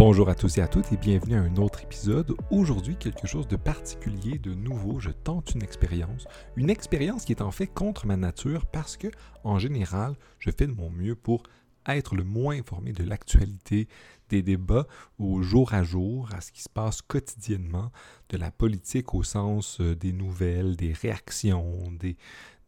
Bonjour à tous et à toutes et bienvenue à un autre épisode. Aujourd'hui, quelque chose de particulier, de nouveau. Je tente une expérience. Une expérience qui est en fait contre ma nature parce que, en général, je fais de mon mieux pour être le moins informé de l'actualité, des débats au jour à jour, à ce qui se passe quotidiennement, de la politique au sens euh, des nouvelles, des réactions, des,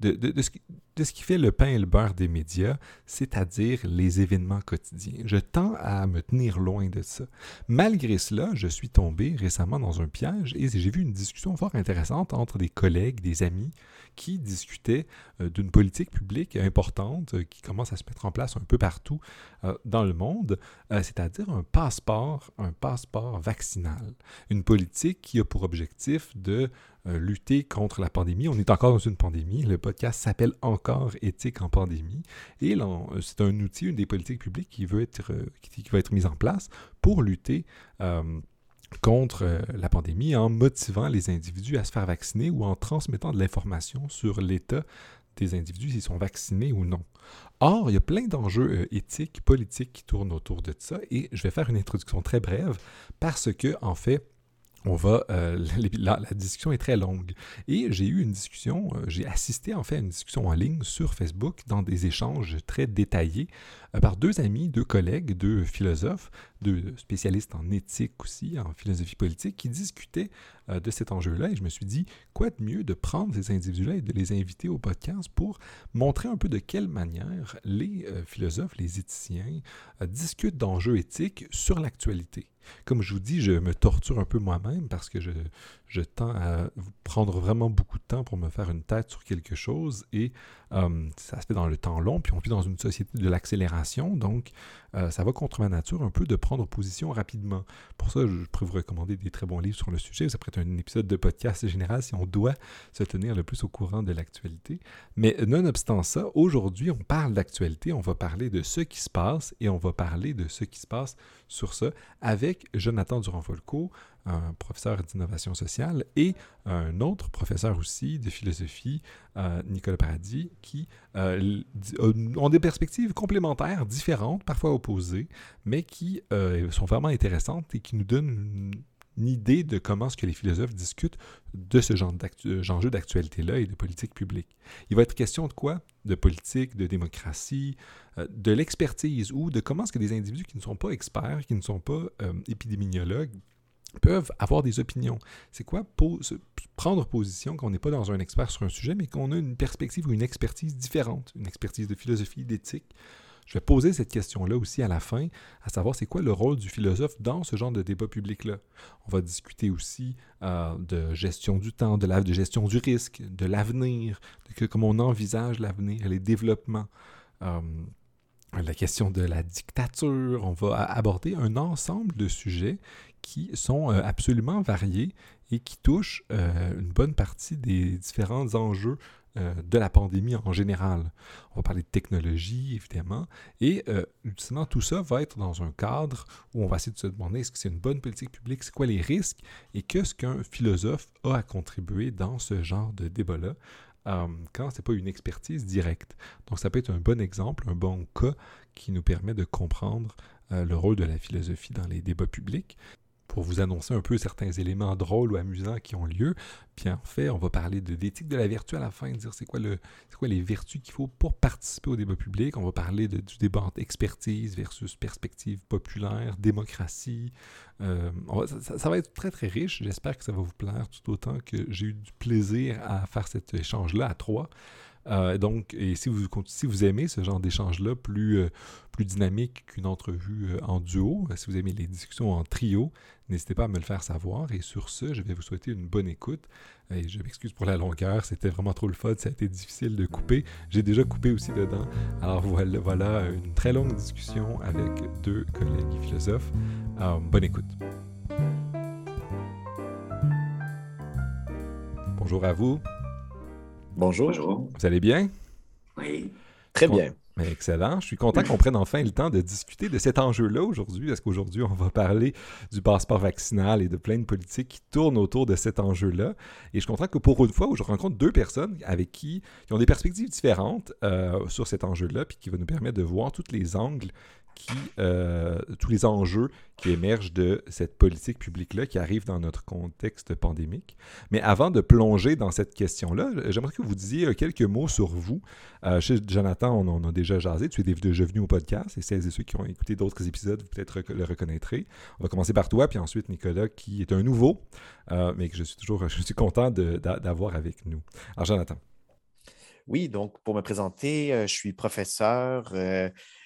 de, ce qui, de, ce qui, fait le pain et le beurre des médias, c'est-à-dire les événements quotidiens. Je tends à me tenir loin de ça. Malgré cela, je suis tombé récemment dans un piège et j'ai vu une discussion fort intéressante entre des collègues, des amis, qui discutaient euh, d'une politique publique importante euh, qui commence à se mettre en place un peu partout euh, dans le monde, c'est-à-dire un passeport, un passeport vaccinal. Une politique qui a pour objectif de lutter contre la pandémie. On est encore dans une pandémie. Le podcast s'appelle encore Éthique en pandémie. Et c'est un outil, une des politiques publiques qui veut être, qui, va être mise en place pour lutter contre euh, la pandémie en motivant les individus à se faire vacciner ou en transmettant de l'information sur l'état des individus, s'ils sont vaccinés ou non. Or, il y a plein d'enjeux euh, éthiques, politiques qui tournent autour de ça et je vais faire une introduction très brève parce que, en fait, on va, euh, la, discussion est très longue. Et j'ai eu une discussion, j'ai assisté en fait à une discussion en ligne sur Facebook dans des échanges très détaillés par deux amis, deux collègues, deux philosophes, deux spécialistes en éthique aussi, en philosophie politique, qui discutaient euh, de cet enjeu-là. Et je me suis dit, quoi de mieux de prendre ces individus-là et de les inviter au podcast pour montrer un peu de quelle manière les euh, philosophes, les éthiciens euh, discutent d'enjeux éthiques sur l'actualité. Comme je vous dis, je me torture un peu moi-même parce que je, je tends à prendre vraiment beaucoup de temps pour me faire une tête sur quelque chose et ça se fait dans le temps long, puis on vit dans une société de l'accélération, donc euh, ça va contre ma nature un peu de prendre position rapidement. Pour ça, je pourrais vous recommander des très bons livres sur le sujet. Ça pourrait être un épisode de podcast général si on doit se tenir le plus au courant de l'actualité. Mais nonobstant ça, aujourd'hui, on parle d'actualité, on va parler de ce qui se passe et on va parler de ce qui se passe sur ça avec Jonathan Durand-Folco, un professeur d'innovation sociale, et un autre professeur aussi de philosophie, euh, Nicolas Paradis, qui euh, ont des perspectives complémentaires, différentes, parfois opposées, mais qui euh, sont vraiment intéressantes et qui nous donnent une, idée de comment ce que les philosophes discutent de ce genre d'enjeu d'actualité-là et de politique publique. Il va être question de quoi? De politique, de démocratie, de l'expertise ou de comment est-ce que des individus qui ne sont pas experts, qui ne sont pas épidémiologues, peuvent avoir des opinions. C'est quoi prendre position qu'on n'est pas dans un expert sur un sujet, mais qu'on a une perspective ou une expertise différente, une expertise de philosophie, d'éthique? Je vais poser cette question-là aussi à la fin, à savoir c'est quoi le rôle du philosophe dans ce genre de débat public-là? On va discuter aussi euh, de gestion du temps, de, la, de gestion du risque, de l'avenir, de comment on envisage l'avenir, les développements. Euh, la question de la dictature, on va aborder un ensemble de sujets qui sont euh, absolument variés et qui touchent euh, une bonne partie des différents enjeux euh, de la pandémie en général. On va parler de technologie, évidemment, et tout ça va être dans un cadre où on va essayer de se demander est-ce que c'est une bonne politique publique, c'est quoi les risques, et qu'est-ce qu'un philosophe a à contribuer dans ce genre de débat-là. Quand ce n'est pas une expertise directe. Donc ça peut être un bon exemple, un bon cas qui nous permet de comprendre le rôle de la philosophie dans les débats publics pour vous annoncer un peu certains éléments drôles ou amusants qui ont lieu. Puis en fait, on va parler de l'éthique de la vertu à la fin, dire c'est quoi, le, quoi les vertus qu'il faut pour participer au débat public. On va parler du débat entre expertise versus perspective populaire, démocratie. Euh, ça, va être très très riche. J'espère que ça va vous plaire tout autant que j'ai eu du plaisir à faire cet échange-là à trois. Euh, donc, si vous, si vous aimez ce genre d'échange-là plus, euh, plus dynamique qu'une entrevue en duo, si vous aimez les discussions en trio, n'hésitez pas à me le faire savoir. Et sur ce, je vais vous souhaiter une bonne écoute. Et je m'excuse pour la longueur, c'était vraiment trop le fun, ça a été difficile de couper. J'ai déjà coupé aussi dedans. Alors voilà, voilà une très longue discussion avec deux collègues philosophes. bonne écoute. Bonjour à vous. Bonjour. Vous allez bien? Oui. Très bien. Excellent. Je suis content qu'on prenne enfin le temps de discuter de cet enjeu-là aujourd'hui, parce qu'aujourd'hui, on va parler du passeport vaccinal et de plein de politiques qui tournent autour de cet enjeu-là? Et je suis content que pour une fois, où je rencontre deux personnes avec qui, qui ont des perspectives différentes euh, sur cet enjeu-là, puis qui va nous permettre de voir tous les angles euh, tous les enjeux qui émergent de cette politique publique-là qui arrive dans notre contexte pandémique. Mais avant de plonger dans cette question-là, j'aimerais que vous disiez quelques mots sur vous. Euh, chez Jonathan, on en a déjà jasé. Tu es déjà venu au podcast et celles et ceux qui ont écouté d'autres épisodes, vous peut-être le reconnaîtrez. On va commencer par toi, puis ensuite Nicolas, qui est un nouveau, euh, mais que je suis toujours je suis content d'avoir avec nous. Alors, Jonathan. Oui, donc pour me présenter, euh, je suis professeur.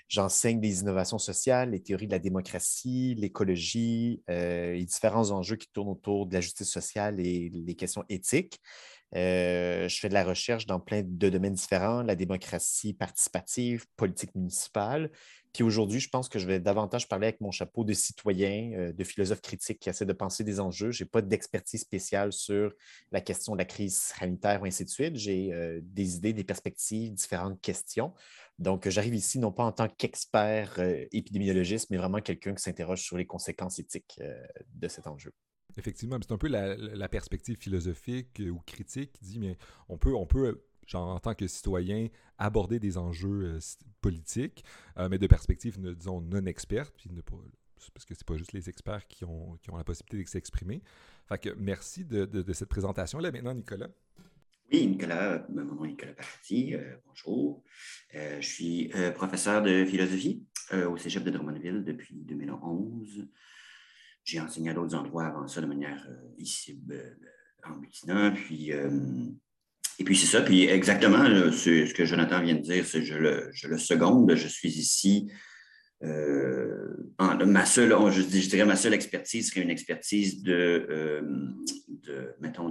J'enseigne des innovations sociales, les théories de la démocratie, l'écologie, euh, les différents enjeux qui tournent autour de la justice sociale et les questions éthiques. Euh, je fais de la recherche dans plein de domaines différents, la démocratie participative, politique municipale. Puis aujourd'hui, je pense que je vais davantage parler avec mon chapeau de citoyen, euh, de philosophe critique qui essaie de penser des enjeux. Je n'ai pas d'expertise spéciale sur la question de la crise sanitaire ou ainsi de suite. J'ai des idées, des perspectives, différentes questions. Donc, j'arrive ici non pas en tant qu'expert euh, épidémiologiste, mais vraiment quelqu'un qui s'interroge sur les conséquences éthiques euh, de cet enjeu. Effectivement, c'est un peu la, perspective philosophique ou critique qui dit, on peut, on peut en tant que citoyen, aborder des enjeux euh, politiques, mais de perspective, disons, non experte, puis parce que c'est pas juste les experts qui ont, qui ont la possibilité de s'exprimer. Que merci de, cette présentation-là. Maintenant, Nicolas. Oui, Nicolas, euh, mon nom est Nicolas Parti. Euh, bonjour. Euh, je suis professeur de philosophie au Cégep de Drummondville depuis 2011. J'ai enseigné à d'autres endroits avant ça de manière ici en butinant. Puis, et puis c'est ça. Puis exactement ce, que Jonathan vient de dire, c'est je le, je le seconde. Je suis ici euh, ma seule, je, dirais ma seule expertise serait une expertise de, euh, de mettons,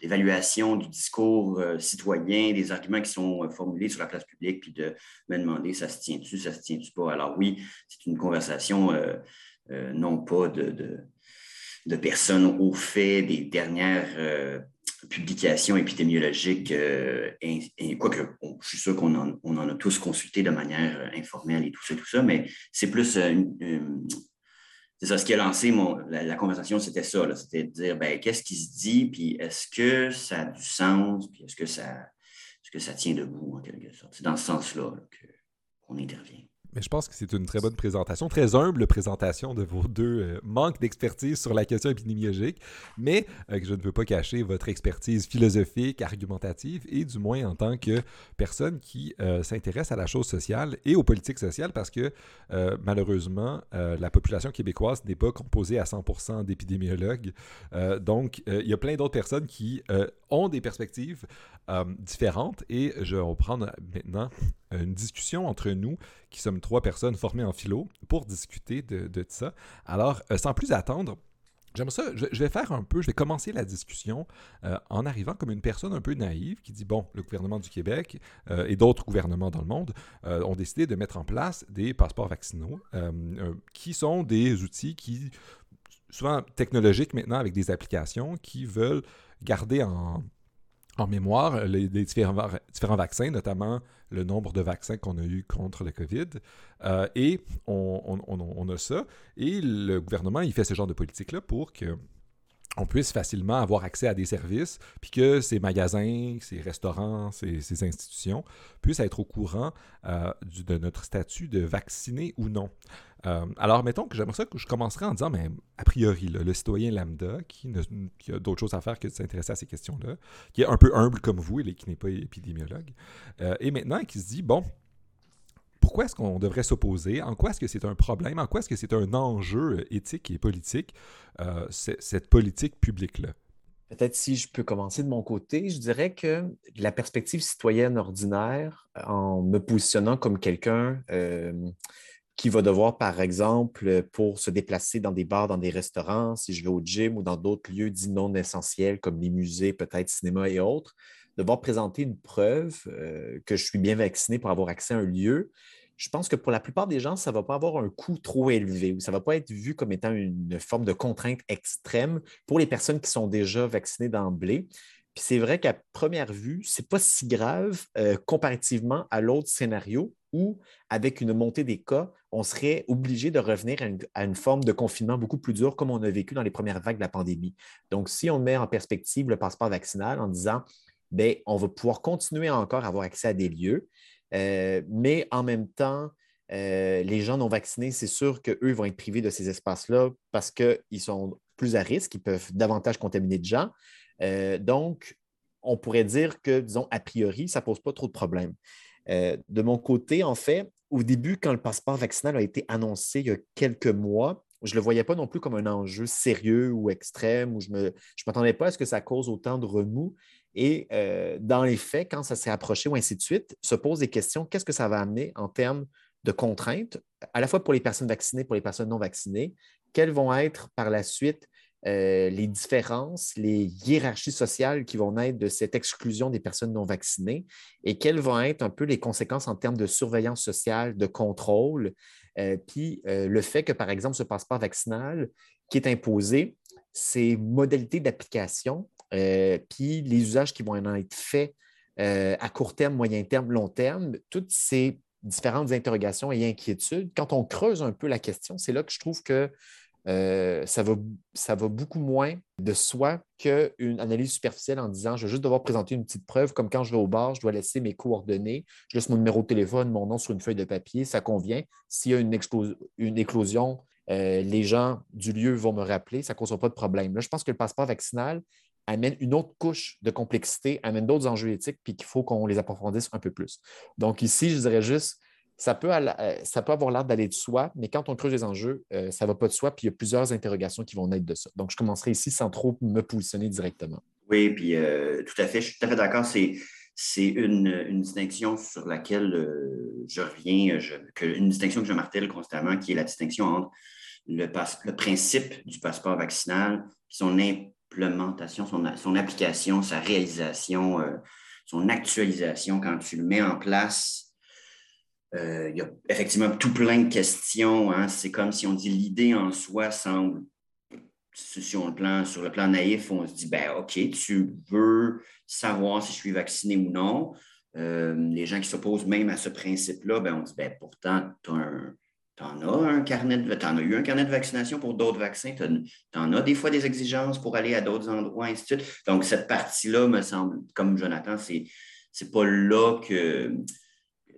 d'évaluation du discours euh, citoyen, des arguments qui sont formulés sur la place publique, puis de me demander ça se tient-tu, ça se tient-tu pas? Alors oui, c'est une conversation non pas de, personnes au fait des dernières publications épidémiologiques, euh, quoique je suis sûr qu'on en, a tous consulté de manière euh, informelle et tout ça, tout ça, mais c'est plus euh, c'est ça, ce qui a lancé mon, la, conversation, c'était ça, c'était de dire ben, qu'est-ce qui se dit, puis est-ce que ça a du sens, puis est-ce que ça, est-ce que ça tient debout en quelque sorte? C'est dans ce sens-là qu'on intervient. Mais je pense que c'est une très bonne présentation, très humble présentation de vos deux euh, manques d'expertise sur la question épidémiologique, mais euh, que je ne veux pas cacher votre expertise philosophique, argumentative, et du moins en tant que personne qui euh, s'intéresse à la chose sociale et aux politiques sociales, parce que malheureusement, la population québécoise n'est pas composée à 100% d'épidémiologues. donc, il y a plein d'autres personnes qui ont des perspectives différentes, et je vais prendre maintenant une discussion entre nous, qui sommes trois personnes formées en philo, pour discuter de, ça. Alors, euh, sans plus attendre, J'aime ça. Je, vais faire un peu, je vais commencer la discussion euh, en arrivant comme une personne un peu naïve qui dit bon, le gouvernement du Québec euh, et d'autres gouvernements dans le monde ont décidé de mettre en place des passeports vaccinaux qui sont des outils qui, souvent technologiques maintenant avec des applications, qui veulent garder en, mémoire les, différents, différents, vaccins, notamment le nombre de vaccins qu'on a eu contre le COVID. Euh, et on, a ça. Et le gouvernement, il fait ce genre de politique-là pour que on puisse facilement avoir accès à des services, puis que ces magasins, ces restaurants, ces, institutions puissent être au courant euh, de notre statut de vacciné ou non. Euh, alors, mettons que j'aimerais ça que je commencerai en disant, mais a priori, le citoyen lambda, qui, a d'autres choses à faire que de s'intéresser à ces questions-là, qui est un peu humble comme vous et qui n'est pas épidémiologue, euh, et maintenant qui se dit, bon, pourquoi est-ce qu'on devrait s'opposer? En quoi est-ce que c'est un problème? En quoi est-ce que c'est un enjeu éthique et politique, euh, cette politique publique-là? Peut-être si je peux commencer de mon côté, je dirais que la perspective citoyenne ordinaire, en me positionnant comme quelqu'un qui va devoir, par exemple, pour se déplacer dans des bars, dans des restaurants, si je vais au gym ou dans d'autres lieux dits non essentiels comme les musées, peut-être cinéma et autres, devoir présenter une preuve euh, que je suis bien vacciné pour avoir accès à un lieu. Je pense que pour la plupart des gens, ça ne va pas avoir un coût trop élevé ou ça ne va pas être vu comme étant une forme de contrainte extrême pour les personnes qui sont déjà vaccinées d'emblée. Puis c'est vrai qu'à première vue, ce n'est pas si grave euh, comparativement à l'autre scénario où, avec une montée des cas, on serait obligé de revenir à une, forme de confinement beaucoup plus dur comme on a vécu dans les premières vagues de la pandémie. Donc, si on met en perspective le passeport vaccinal en disant, bien, on va pouvoir continuer encore à avoir accès à des lieux, euh, mais en même temps, les gens non vaccinés, c'est sûr qu'eux vont être privés de ces espaces-là parce qu'ils sont plus à risque, ils peuvent davantage contaminer de gens. donc, on pourrait dire que, disons, a priori, ça ne pose pas trop de problèmes. de mon côté, en fait, au début, quand le passeport vaccinal a été annoncé il y a quelques mois, je ne le voyais pas non plus comme un enjeu sérieux ou extrême, ou je ne m'attendais pas à ce que ça cause autant de remous. Et euh, dans les faits, quand ça s'est approché ou ainsi de suite, se posent des questions, qu'est-ce que ça va amener en termes de contraintes, à la fois pour les personnes vaccinées, pour les personnes non vaccinées, quelles vont être par la suite euh, les différences, les hiérarchies sociales qui vont naître de cette exclusion des personnes non vaccinées? Et quelles vont être un peu les conséquences en termes de surveillance sociale, de contrôle, euh, puis le fait que, par exemple, ce passeport vaccinal qui est imposé, ses modalités d'application, puis les usages qui vont en être faits à court terme, moyen terme, long terme, toutes ces différentes interrogations et inquiétudes, quand on creuse un peu la question, c'est là que je trouve que euh, ça, va, ça va beaucoup moins de soi qu'une analyse superficielle en disant je vais juste devoir présenter une petite preuve, comme quand je vais au bar, je dois laisser mes coordonnées, je laisse mon numéro de téléphone, mon nom sur une feuille de papier, ça convient. S'il y a une, éclosion, euh, les gens du lieu vont me rappeler, ça ne causera pas de problème. Là, je pense que le passeport vaccinal amène une autre couche de complexité, amène d'autres enjeux éthiques, puis qu'il faut qu'on les approfondisse un peu plus. Donc ici, je dirais juste, ça peut, euh, ça peut avoir l'air d'aller de soi, mais quand on creuse les enjeux, euh, ça ne va pas de soi, puis il y a plusieurs interrogations qui vont naître de ça. Donc, je commencerai ici sans trop me positionner directement. Oui, puis euh, tout à fait, je suis tout à fait d'accord. C'est, c'est une, distinction sur laquelle je reviens, une distinction que je martèle constamment, qui est la distinction entre le, le principe du passeport vaccinal et son son, son application, sa réalisation, son actualisation quand tu le mets en place euh, il y a effectivement tout plein de questions. Hein. C'est comme si on dit l'idée en soi semble, sur le, plan, sur le plan naïf, on se dit, ben OK, tu veux savoir si je suis vacciné ou non. Euh, les gens qui s'opposent même à ce principe-là, ben, on dit, ben, pourtant, tu en as as eu un carnet de vaccination pour d'autres vaccins, tu en as des fois des exigences pour aller à d'autres endroits, ainsi de suite. Donc, cette partie-là, me semble, comme Jonathan, c'est, c'est pas là que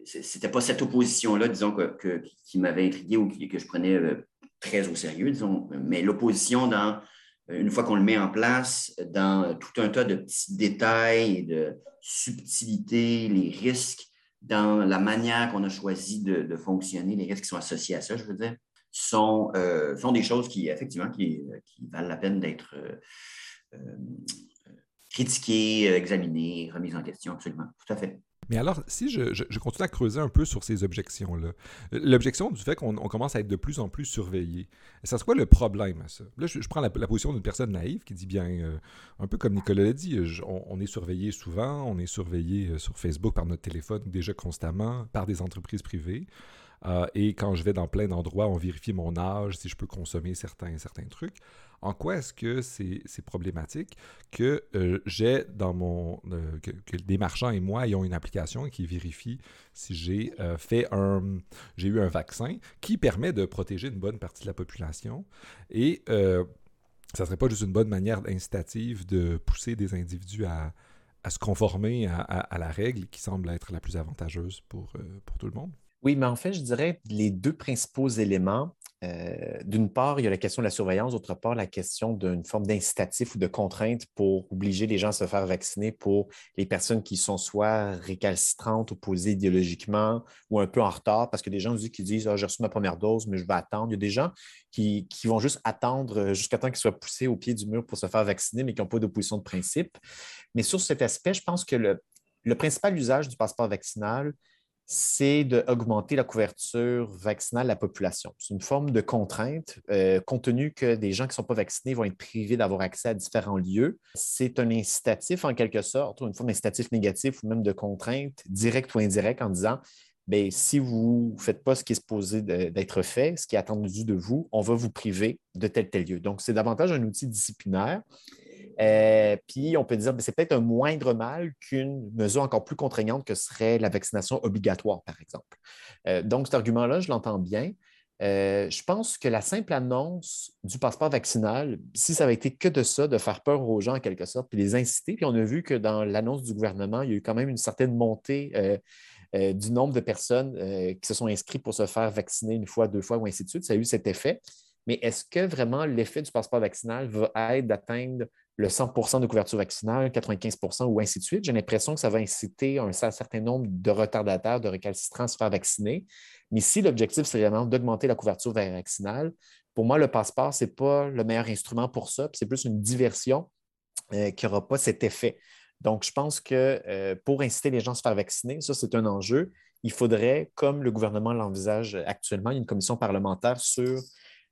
c'était pas cette opposition-là, disons, que, qui m'avait intrigué ou que je prenais euh, très au sérieux, disons, mais l'opposition dans, une fois qu'on le met en place, dans tout un tas de petits détails, de subtilités, les risques, dans la manière qu'on a choisi de, fonctionner, les risques qui sont associés à ça, je veux dire, sont, euh, sont des choses qui, effectivement, qui, valent la peine d'être critiquées, examinées, remises en question, absolument, tout à fait. Mais alors, si je, continue à creuser un peu sur ces objections-là, l'objection du fait qu'on commence à être de plus en plus surveillé, ça serait quoi le problème à ça? Là, je, prends la, position d'une personne naïve qui dit bien, euh, un peu comme Nicolas l'a dit, on, est surveillé souvent, on est surveillé euh, sur Facebook par notre téléphone déjà constamment, par des entreprises privées. Euh, et quand je vais dans plein d'endroits, on vérifie mon âge, si je peux consommer certains, certains trucs en quoi est-ce que c'est problématique que euh, j'ai dans mon. Euh, que, des marchands et moi ayons une application qui vérifie si j'ai euh, fait un. j'ai eu un vaccin qui permet de protéger une bonne partie de la population. Et ça ne serait pas juste une bonne manière incitative de pousser des individus à, se conformer à, la règle qui semble être la plus avantageuse pour, pour tout le monde? Oui, mais en fait, je dirais les deux principaux éléments. Euh, d'une part, il y a la question de la surveillance, d'autre part, la question d'une forme d'incitatif ou de contrainte pour obliger les gens à se faire vacciner pour les personnes qui sont soit récalcitrantes, opposées idéologiquement ou un peu en retard, parce que des gens qui disent ah, J'ai reçu ma première dose, mais je vais attendre. Il y a des gens qui, vont juste attendre jusqu'à temps qu'ils soient poussés au pied du mur pour se faire vacciner, mais qui n'ont pas d'opposition de principe. Mais sur cet aspect, je pense que le principal usage du passeport vaccinal, c'est d'augmenter la couverture vaccinale de la population. C'est une forme de contrainte, euh, compte tenu que des gens qui ne sont pas vaccinés vont être privés d'avoir accès à différents lieux. C'est un incitatif en quelque sorte, une forme d'incitatif négatif ou même de contrainte, directe ou indirecte, en disant Bien, si vous ne faites pas ce qui est supposé d'être fait, ce qui est attendu de vous, on va vous priver de tel tel lieu. Donc, c'est davantage un outil disciplinaire euh, puis on peut dire que ben, c'est peut-être un moindre mal qu'une mesure encore plus contraignante que serait la vaccination obligatoire, par exemple. Euh, donc, cet argument-là, je l'entends bien. Euh, je pense que la simple annonce du passeport vaccinal, si ça avait été que de ça, de faire peur aux gens en quelque sorte, puis les inciter, puis on a vu que dans l'annonce du gouvernement, il y a eu quand même une certaine montée du nombre de personnes qui se sont inscrites pour se faire vacciner une fois, deux fois ou ainsi de suite. Ça a eu cet effet. Mais est-ce que vraiment l'effet du passeport vaccinal va être d'atteindre le 100% de couverture vaccinale, 95% ou ainsi de suite? J'ai l'impression que ça va inciter un, certain nombre de retardataires, de récalcitrants à se faire vacciner. Mais si l'objectif, c'est vraiment d'augmenter la couverture vaccinale, pour moi, le passeport, ce n'est pas le meilleur instrument pour ça. C'est plus une diversion euh, qui n'aura pas cet effet. Donc, je pense que euh, pour inciter les gens à se faire vacciner, ça, c'est un enjeu. Il faudrait, comme le gouvernement l'envisage actuellement, une commission parlementaire sur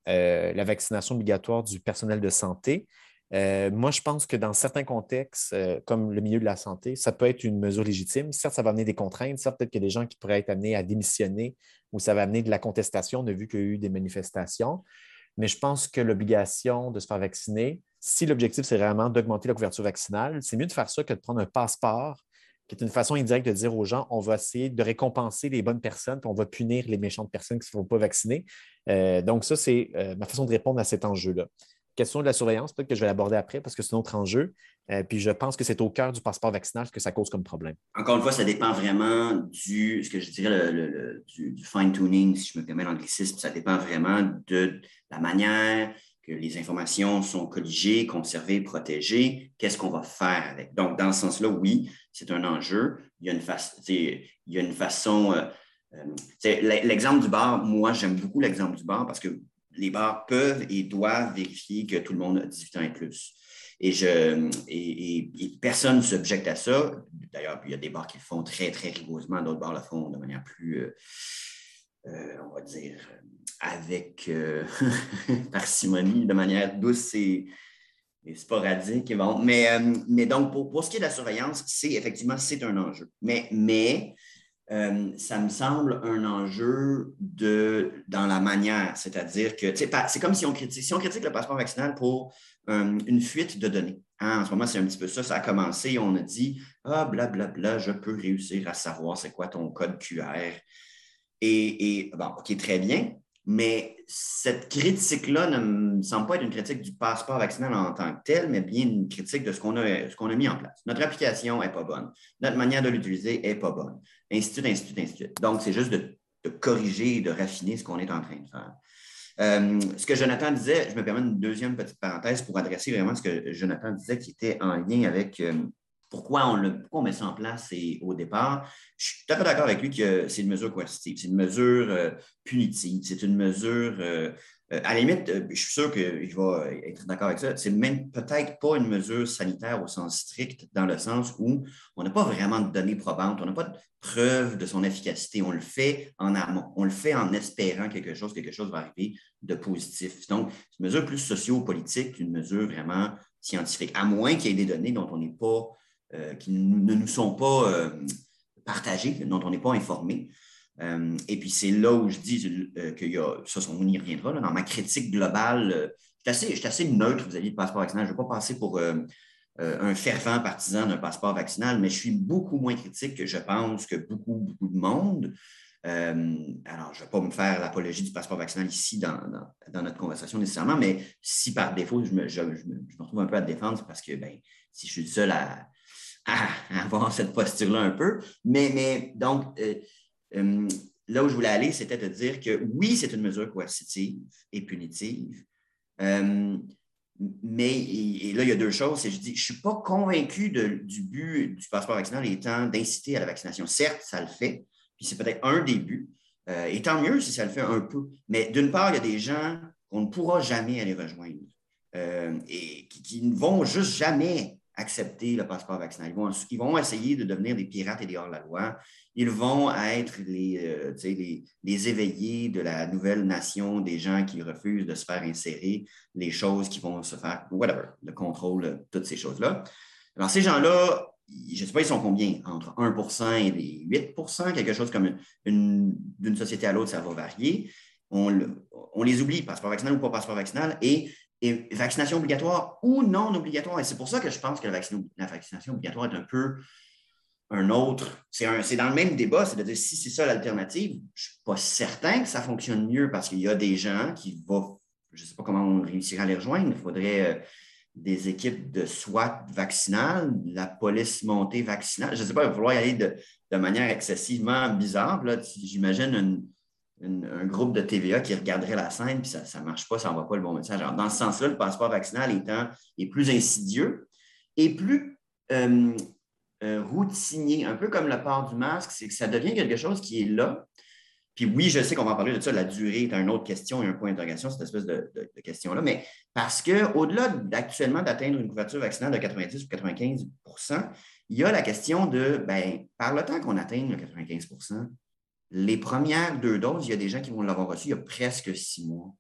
euh, la vaccination obligatoire du personnel de santé. Euh, moi, je pense que dans certains contextes, euh, comme le milieu de la santé, ça peut être une mesure légitime. Certes, ça va amener des contraintes. Certes, peut-être qu'il y a des gens qui pourraient être amenés à démissionner ou ça va amener de la contestation. On a vu qu'il y a eu des manifestations. Mais je pense que l'obligation de se faire vacciner, si l'objectif, c'est vraiment d'augmenter la couverture vaccinale, c'est mieux de faire ça que de prendre un passeport qui est une façon indirecte de dire aux gens on va essayer de récompenser les bonnes personnes, puis on va punir les méchantes personnes qui ne se font pas vacciner. Euh, donc, ça, c'est ma façon de répondre à cet enjeu-là. Question de la surveillance, peut-être que je vais l'aborder après parce que c'est un autre enjeu. Euh, puis je pense que c'est au cœur du passeport vaccinal ce que ça cause comme problème. Encore une fois, ça dépend vraiment du, ce que je dirais, du, fine-tuning, si je me permets l'anglicisme. Ça dépend vraiment de la manière que les informations sont colligées, conservées, protégées, qu'est-ce qu'on va faire avec? Donc, dans ce sens-là, oui, c'est un enjeu. Il y a une, façon. L'exemple du bar, moi, j'aime beaucoup l'exemple du bar parce que les bars peuvent et doivent vérifier que tout le monde a 18 ans et plus. Et, je, et, personne ne s'objecte à ça. D'ailleurs, il y a des bars qui le font très, très rigoureusement, d'autres bars le font de manière plus, euh, on va dire, avec euh, parcimonie, de manière douce et, sporadique. Mais, euh, mais donc, pour, ce qui est de la surveillance, c'est effectivement, c'est un enjeu. Mais, mais euh, ça me semble un enjeu de, dans la manière, c'est-à-dire que c'est comme si on critique, si on critique le passeport vaccinal pour une fuite de données. Hein, en ce moment, c'est un petit peu ça. Ça a commencé, on a dit Ah, blablabla, je peux réussir à savoir c'est quoi ton code QR. Et, et bon, OK, très bien. Mais cette critique-là ne me semble pas être une critique du passeport vaccinal en tant que tel, mais bien une critique de ce qu'on a, a, mis en place. Notre application n'est pas bonne. Notre manière de l'utiliser n'est pas bonne. Ainsi de suite, Donc, c'est juste de, corriger et de raffiner ce qu'on est en train de faire. Euh, ce que Jonathan disait, je me permets une deuxième petite parenthèse pour adresser vraiment ce que Jonathan disait qui était en lien avec euh, pourquoi on, le, met ça en place et au départ. Je suis tout à fait d'accord avec lui que c'est une mesure coercitive, c'est une mesure euh, punitive, c'est une mesure, à la limite, je suis sûr qu'il va être d'accord avec ça, c'est même peut-être pas une mesure sanitaire au sens strict, dans le sens où on n'a pas vraiment de données probantes, on n'a pas de preuve de son efficacité, on le fait en amont, on le fait en espérant quelque chose, quelque chose va arriver de positif. Donc, c'est une mesure plus socio-politique qu'une mesure vraiment scientifique, à moins qu'il y ait des données dont on n'est pas euh, qui ne nous sont pas euh, partagés, dont on n'est pas informé. Euh, et puis, c'est là où je dis qu'il y a, ça, on y reviendra, dans ma critique globale, je suis assez, neutre vis-à-vis du passeport vaccinal. Je ne veux pas passer pour un fervent partisan d'un passeport vaccinal, mais je suis beaucoup moins critique que je pense que beaucoup, beaucoup de monde. alors, je ne vais pas me faire l'apologie du passeport vaccinal ici dans, notre conversation nécessairement, mais si par défaut, je me, je, retrouve un peu à défendre, c'est parce que ben, si je suis le seul à, avoir cette posture-là un peu. Mais donc, euh, euh, là où je voulais aller, c'était de dire que oui, c'est une mesure coercitive et punitive. Euh, mais et, là, il y a deux choses. je dis, je ne suis pas convaincu du but du passeport vaccinal étant d'inciter à la vaccination. Certes, ça le fait, puis c'est peut-être un des buts. et tant mieux si ça le fait un peu. Mais d'une part, il y a des gens qu'on ne pourra jamais aller rejoindre et qui, qui, ne vont juste jamais accepter le passeport vaccinal. Ils vont, essayer de devenir des pirates et des hors-la-loi. Ils vont être euh, les, les, éveillés de la nouvelle nation, des gens qui refusent de se faire insérer les choses qui vont se faire, whatever, le contrôle, toutes ces choses-là. Alors, ces gens-là, je ne sais pas, ils sont combien? Entre 1% et 8% quelque chose comme d'une société à l'autre, ça va varier. On, on, les oublie, passeport vaccinal ou pas passeport vaccinal, et et vaccination obligatoire ou non obligatoire. Et c'est pour ça que je pense que la, vaccination obligatoire est un peu un autre. C'est dans le même débat, c'est-à-dire si c'est ça l'alternative, je ne suis pas certain que ça fonctionne mieux parce qu'il y a des gens qui vont, je ne sais pas comment on réussira à les rejoindre, il faudrait. Euh, des équipes de SWAT vaccinales, la police montée vaccinale. Je ne sais pas, il va falloir y aller de, manière excessivement bizarre. J'imagine un groupe de TVA qui regarderait la scène, puis ça ne marche pas, ça n'envoie pas le bon message. Alors, dans ce sens-là, le passeport vaccinal est plus insidieux et plus euh, euh, routinier, un peu comme le port du masque, c'est que ça devient quelque chose qui est là, puis oui, je sais qu'on va parler de ça, la durée est une autre question et un point d'interrogation, cette espèce de, question-là, mais parce qu'au-delà d'actuellement d'atteindre une couverture vaccinale de 90 ou 95% il y a la question de, ben, par le temps qu'on atteigne le 95 les premières deux doses, il y a des gens qui vont l'avoir reçu il y a presque six mois.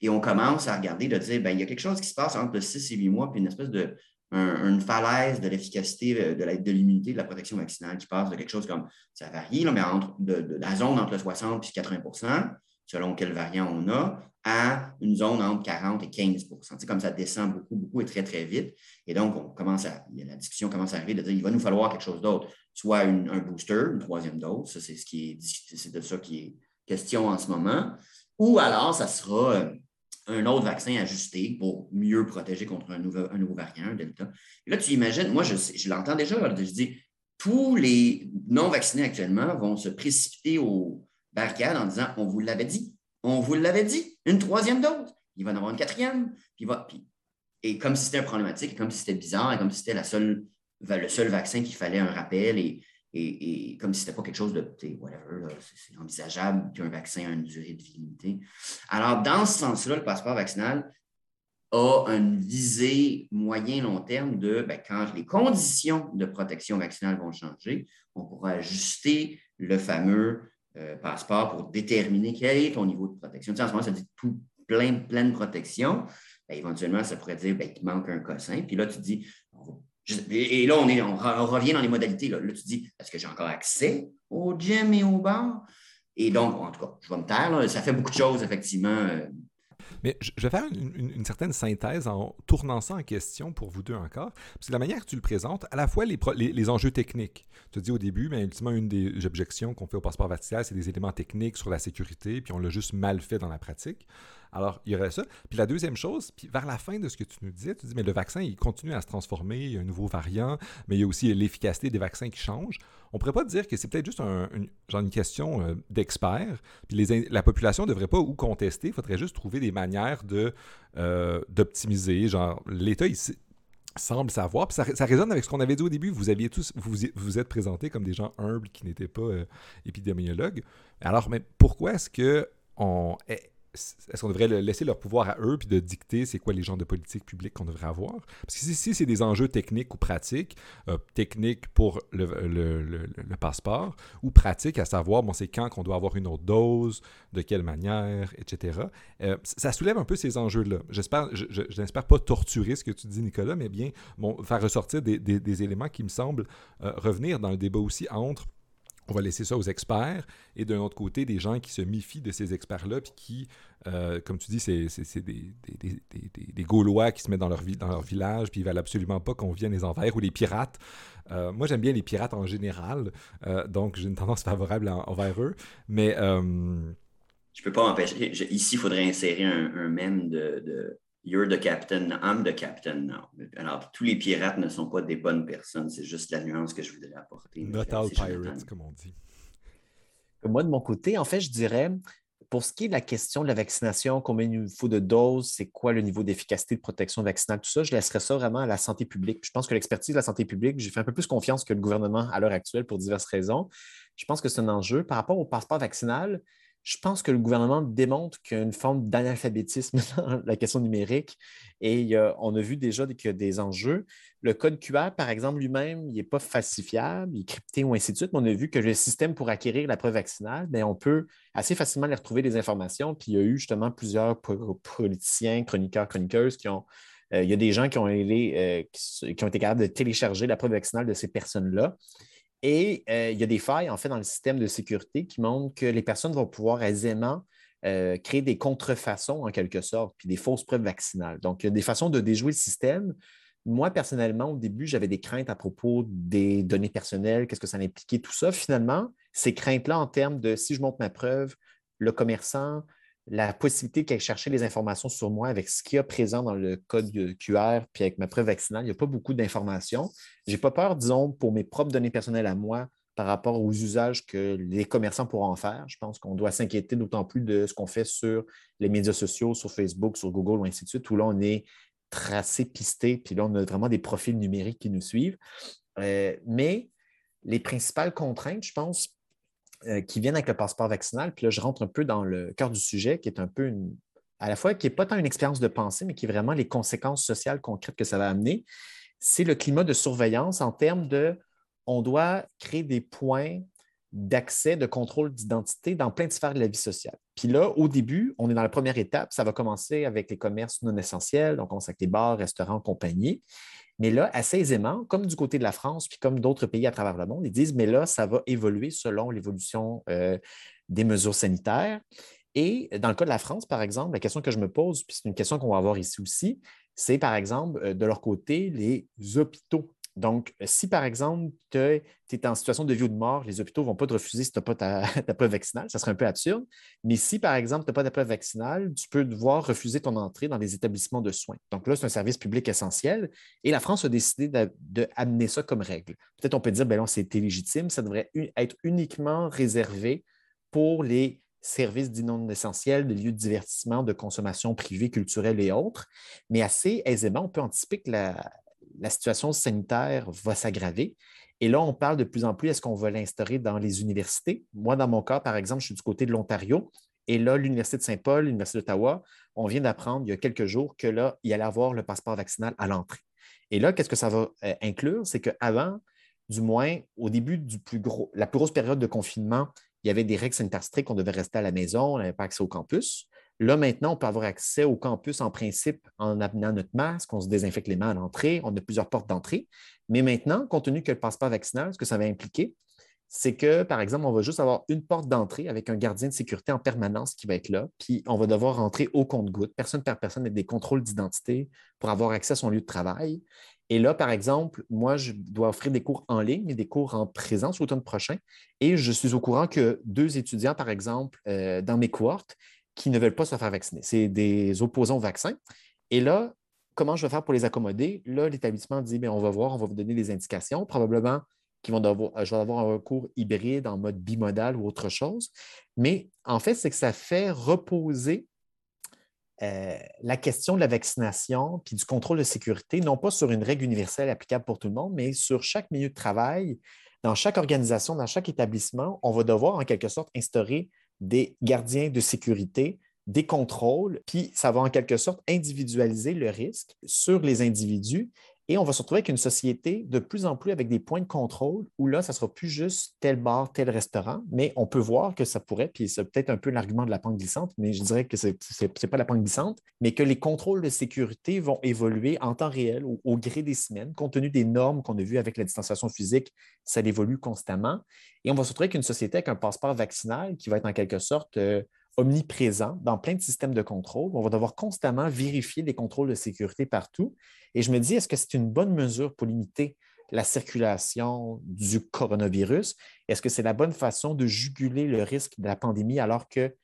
Et on commence à regarder, de dire, ben, il y a quelque chose qui se passe entre six et huit mois, puis une espèce de, une falaise de l'efficacité de l'immunité, de, la protection vaccinale qui passe de quelque chose comme, ça varie, mais entre, de, la zone entre le 60 et 80% selon quel variant on a, à une zone entre 40 et 15 C'est comme ça descend beaucoup, beaucoup et très, très vite. Et donc, on commence à, la discussion commence à arriver de dire il va nous falloir quelque chose d'autre, soit un booster, une troisième dose, ça c'est ce qui est c'est de ça qui est question en ce moment, ou alors ça sera euh, un autre vaccin ajusté pour mieux protéger contre un nouveau, un nouveau variant, un Delta. Là, tu imagines, moi, je, je l'entends déjà, je dis, tous les non-vaccinés actuellement vont se précipiter aux barricades en disant, on vous l'avait dit, on vous l'avait dit, une troisième dose, il va en avoir une quatrième, puis va, et comme si c'était problématique, comme si c'était bizarre, et comme si c'était la seule, le seul vaccin qu'il fallait un rappel, et et, comme si ce n'était pas quelque chose de, whatever, c'est envisageable qu'un vaccin ait une durée de vie limitée. Alors, dans ce sens-là, le passeport vaccinal a une visée moyen-long terme de ben, quand les conditions de protection vaccinale vont changer, on pourra ajuster le fameux euh, passeport pour déterminer quel est ton niveau de protection. Tu sais, en ce moment, ça dit tout plein, pleine protection. Ben, éventuellement, ça pourrait dire ben, qu'il manque un cossin. Puis là, tu dis, et là, on, est, on, revient dans les modalités. Là, tu dis, est-ce que j'ai encore accès au gym et au bar? Et donc, en tout cas, je vais me taire. Ça fait beaucoup de choses, effectivement. Euh. Mais je vais faire une, certaine synthèse en tournant ça en question pour vous deux encore. Parce la manière que tu le présentes, à la fois les, enjeux techniques. Tu as dit au début, mais ultimement, une des objections qu'on fait au passeport vaccinal, c'est des éléments techniques sur la sécurité, puis on l'a juste mal fait dans la pratique. Alors, il y aurait ça. Puis la deuxième chose, puis vers la fin de ce que tu nous disais, tu dis, mais le vaccin, il continue à se transformer, il y a un nouveau variant, mais il y a aussi l'efficacité des vaccins qui change. On pourrait pas dire que c'est peut-être juste une, genre une question euh, d'experts, puis la population ne devrait pas ou contester, il faudrait juste trouver des manières de, euh, d'optimiser. Genre, l'État, il semble savoir. Puis ça, ça, résonne avec ce qu'on avait dit au début. Vous aviez tous, vous vous êtes présentés comme des gens humbles qui n'étaient pas euh, épidémiologues. Alors, mais pourquoi est-ce que on est-ce qu'on devrait laisser leur pouvoir à eux puis de dicter c'est quoi les genres de politiques publiques qu'on devrait avoir? Parce que si, c'est des enjeux techniques ou pratiques, euh, techniques pour le, passeport ou pratiques à savoir, bon, c'est quand qu'on doit avoir une autre dose, de quelle manière, etc. Euh, ça soulève un peu ces enjeux-là. J'espère, je, pas torturer ce que tu dis, Nicolas, mais bien faire ressortir des, éléments qui me semblent euh, revenir dans le débat aussi entre on va laisser ça aux experts, et d'un autre côté, des gens qui se méfient de ces experts-là, puis qui, euh, comme tu dis, c'est des, des, Gaulois qui se mettent dans leur, village, puis ils veulent absolument pas qu'on vienne les envers, ou les pirates. Euh, moi, j'aime bien les pirates en général, euh, donc j'ai une tendance favorable envers eux, mais... Je peux pas m'empêcher. Ici, il faudrait insérer un, un mème de You're the captain, I'm the captain now. Alors, tous les pirates ne sont pas des bonnes personnes, c'est juste la nuance que je voudrais apporter. Not all pirates, comme on dit. Moi, de mon côté, en fait, je dirais, pour ce qui est de la question de la vaccination, combien il faut de doses, c'est quoi le niveau d'efficacité de protection vaccinale, tout ça, je laisserais ça vraiment à la santé publique. je pense que l'expertise de la santé publique, j'ai fait un peu plus confiance que le gouvernement à l'heure actuelle pour diverses raisons. Je pense que c'est un enjeu. Par rapport au passeport vaccinal, je pense que le gouvernement démontre qu'il y a une forme d'analphabétisme dans la question numérique et on a vu déjà qu'il y a des enjeux. Le code QR, par exemple, lui-même, il n'est pas falsifiable, il est crypté ou ainsi de suite, mais on a vu que le système pour acquérir la preuve vaccinale, bien, on peut assez facilement les retrouver des informations. Puis il y a eu justement plusieurs politiciens, chroniqueurs, chroniqueuses qui ont. Euh, il y a des gens euh, qui ont été capables de télécharger la preuve vaccinale de ces personnes-là. Et euh, il y a des failles, en fait, dans le système de sécurité qui montrent que les personnes vont pouvoir aisément euh, créer des contrefaçons, en quelque sorte, puis des fausses preuves vaccinales. Donc, il y a des façons de déjouer le système. Moi, personnellement, au début, j'avais des craintes à propos des données personnelles, qu'est-ce que ça impliquait, tout ça. Finalement, ces craintes-là, en termes de si je montre ma preuve, le commerçant, la possibilité qu'elle chercher les informations sur moi avec ce qu'il y a présent dans le code QR, puis avec ma preuve vaccinale, il n'y a pas beaucoup d'informations. Je n'ai pas peur, disons, pour mes propres données personnelles à moi, par rapport aux usages que les commerçants pourront en faire. Je pense qu'on doit s'inquiéter d'autant plus de ce qu'on fait sur les médias sociaux, sur Facebook, sur Google, ou ainsi de suite, où là, on est tracé, pisté, puis là, on a vraiment des profils numériques qui nous suivent. Euh, mais les principales contraintes, je pense, euh, qui viennent avec le passeport vaccinal, puis là, je rentre un peu dans le cœur du sujet, qui est un peu une, à la fois, qui n'est pas tant une expérience de pensée, mais qui est vraiment les conséquences sociales concrètes que ça va amener, c'est le climat de surveillance en termes de on doit créer des points d'accès, de contrôle d'identité dans plein de sphères de la vie sociale. Puis là, au début, on est dans la première étape. Ça va commencer avec les commerces non essentiels, donc on sait avec les bars, restaurants, compagnie. Mais là, assez aisément, comme du côté de la France, puis comme d'autres pays à travers le monde, ils disent, mais là, ça va évoluer selon l'évolution euh, des mesures sanitaires. Et dans le cas de la France, par exemple, la question que je me pose, puis c'est une question qu'on va avoir ici aussi, c'est par exemple, euh, de leur côté, les hôpitaux donc, si par exemple, tu es en situation de vie ou de mort, les hôpitaux ne vont pas te refuser si tu n'as pas ta, preuve vaccinale. Ça serait un peu absurde. Mais si par exemple, tu n'as pas de preuve vaccinale, tu peux devoir refuser ton entrée dans des établissements de soins. Donc là, c'est un service public essentiel. Et la France a décidé d'amener ça comme règle. Peut-être on peut dire, ben c'est légitime. Ça devrait être uniquement réservé pour les services dits non essentiels, de lieux de divertissement, de consommation privée, culturelle et autres. Mais assez aisément, on peut anticiper que la, la situation sanitaire va s'aggraver. Et là, on parle de plus en plus, est-ce qu'on va l'instaurer dans les universités? Moi, dans mon cas, par exemple, je suis du côté de l'Ontario. Et là, l'Université de Saint-Paul, l'Université d'Ottawa, on vient d'apprendre il y a quelques jours que là, il allait avoir le passeport vaccinal à l'entrée. Et là, qu'est-ce que ça va euh, inclure? C'est qu'avant, du moins, au début gros, la plus grosse période de confinement, il y avait des règles sanitaires strictes, on devait rester à la maison, on n'avait pas accès au campus. Là, maintenant, on peut avoir accès au campus en principe en amenant notre masque, on se désinfecte les mains à l'entrée, on a plusieurs portes d'entrée. Mais maintenant, compte tenu que le passeport vaccinal, ce que ça va impliquer, c'est que, par exemple, on va juste avoir une porte d'entrée avec un gardien de sécurité en permanence qui va être là, puis on va devoir rentrer au compte-goutte, personne par personne, avec des contrôles d'identité pour avoir accès à son lieu de travail. Et là, par exemple, moi, je dois offrir des cours en ligne et des cours en présence l'automne prochain. Et je suis au courant que deux étudiants, par exemple, euh, dans mes cohortes, qui ne veulent pas se faire vacciner. C'est des opposants au vaccin. Et là, comment je vais faire pour les accommoder? Là, l'établissement dit, bien, on va voir, on va vous donner des indications. Probablement qu'ils vont devoir, je vais avoir un recours hybride en mode bimodal ou autre chose. Mais en fait, c'est que ça fait reposer euh, la question de la vaccination puis du contrôle de sécurité, non pas sur une règle universelle applicable pour tout le monde, mais sur chaque milieu de travail, dans chaque organisation, dans chaque établissement, on va devoir en quelque sorte instaurer des gardiens de sécurité, des contrôles, puis ça va en quelque sorte individualiser le risque sur les individus et on va se retrouver avec une société de plus en plus avec des points de contrôle où là, ça ne sera plus juste tel bar, tel restaurant, mais on peut voir que ça pourrait, puis c'est peut-être un peu l'argument de la pente glissante, mais je dirais que ce n'est pas la pente glissante, mais que les contrôles de sécurité vont évoluer en temps réel au, gré des semaines, compte tenu des normes qu'on a vues avec la distanciation physique, ça évolue constamment. Et on va se retrouver avec une société avec un passeport vaccinal qui va être en quelque sorte euh, omniprésent dans plein de systèmes de contrôle. On va devoir constamment vérifier les contrôles de sécurité partout. Et je me dis, est-ce que c'est une bonne mesure pour limiter la circulation du coronavirus? Est-ce que c'est la bonne façon de juguler le risque de la pandémie alors que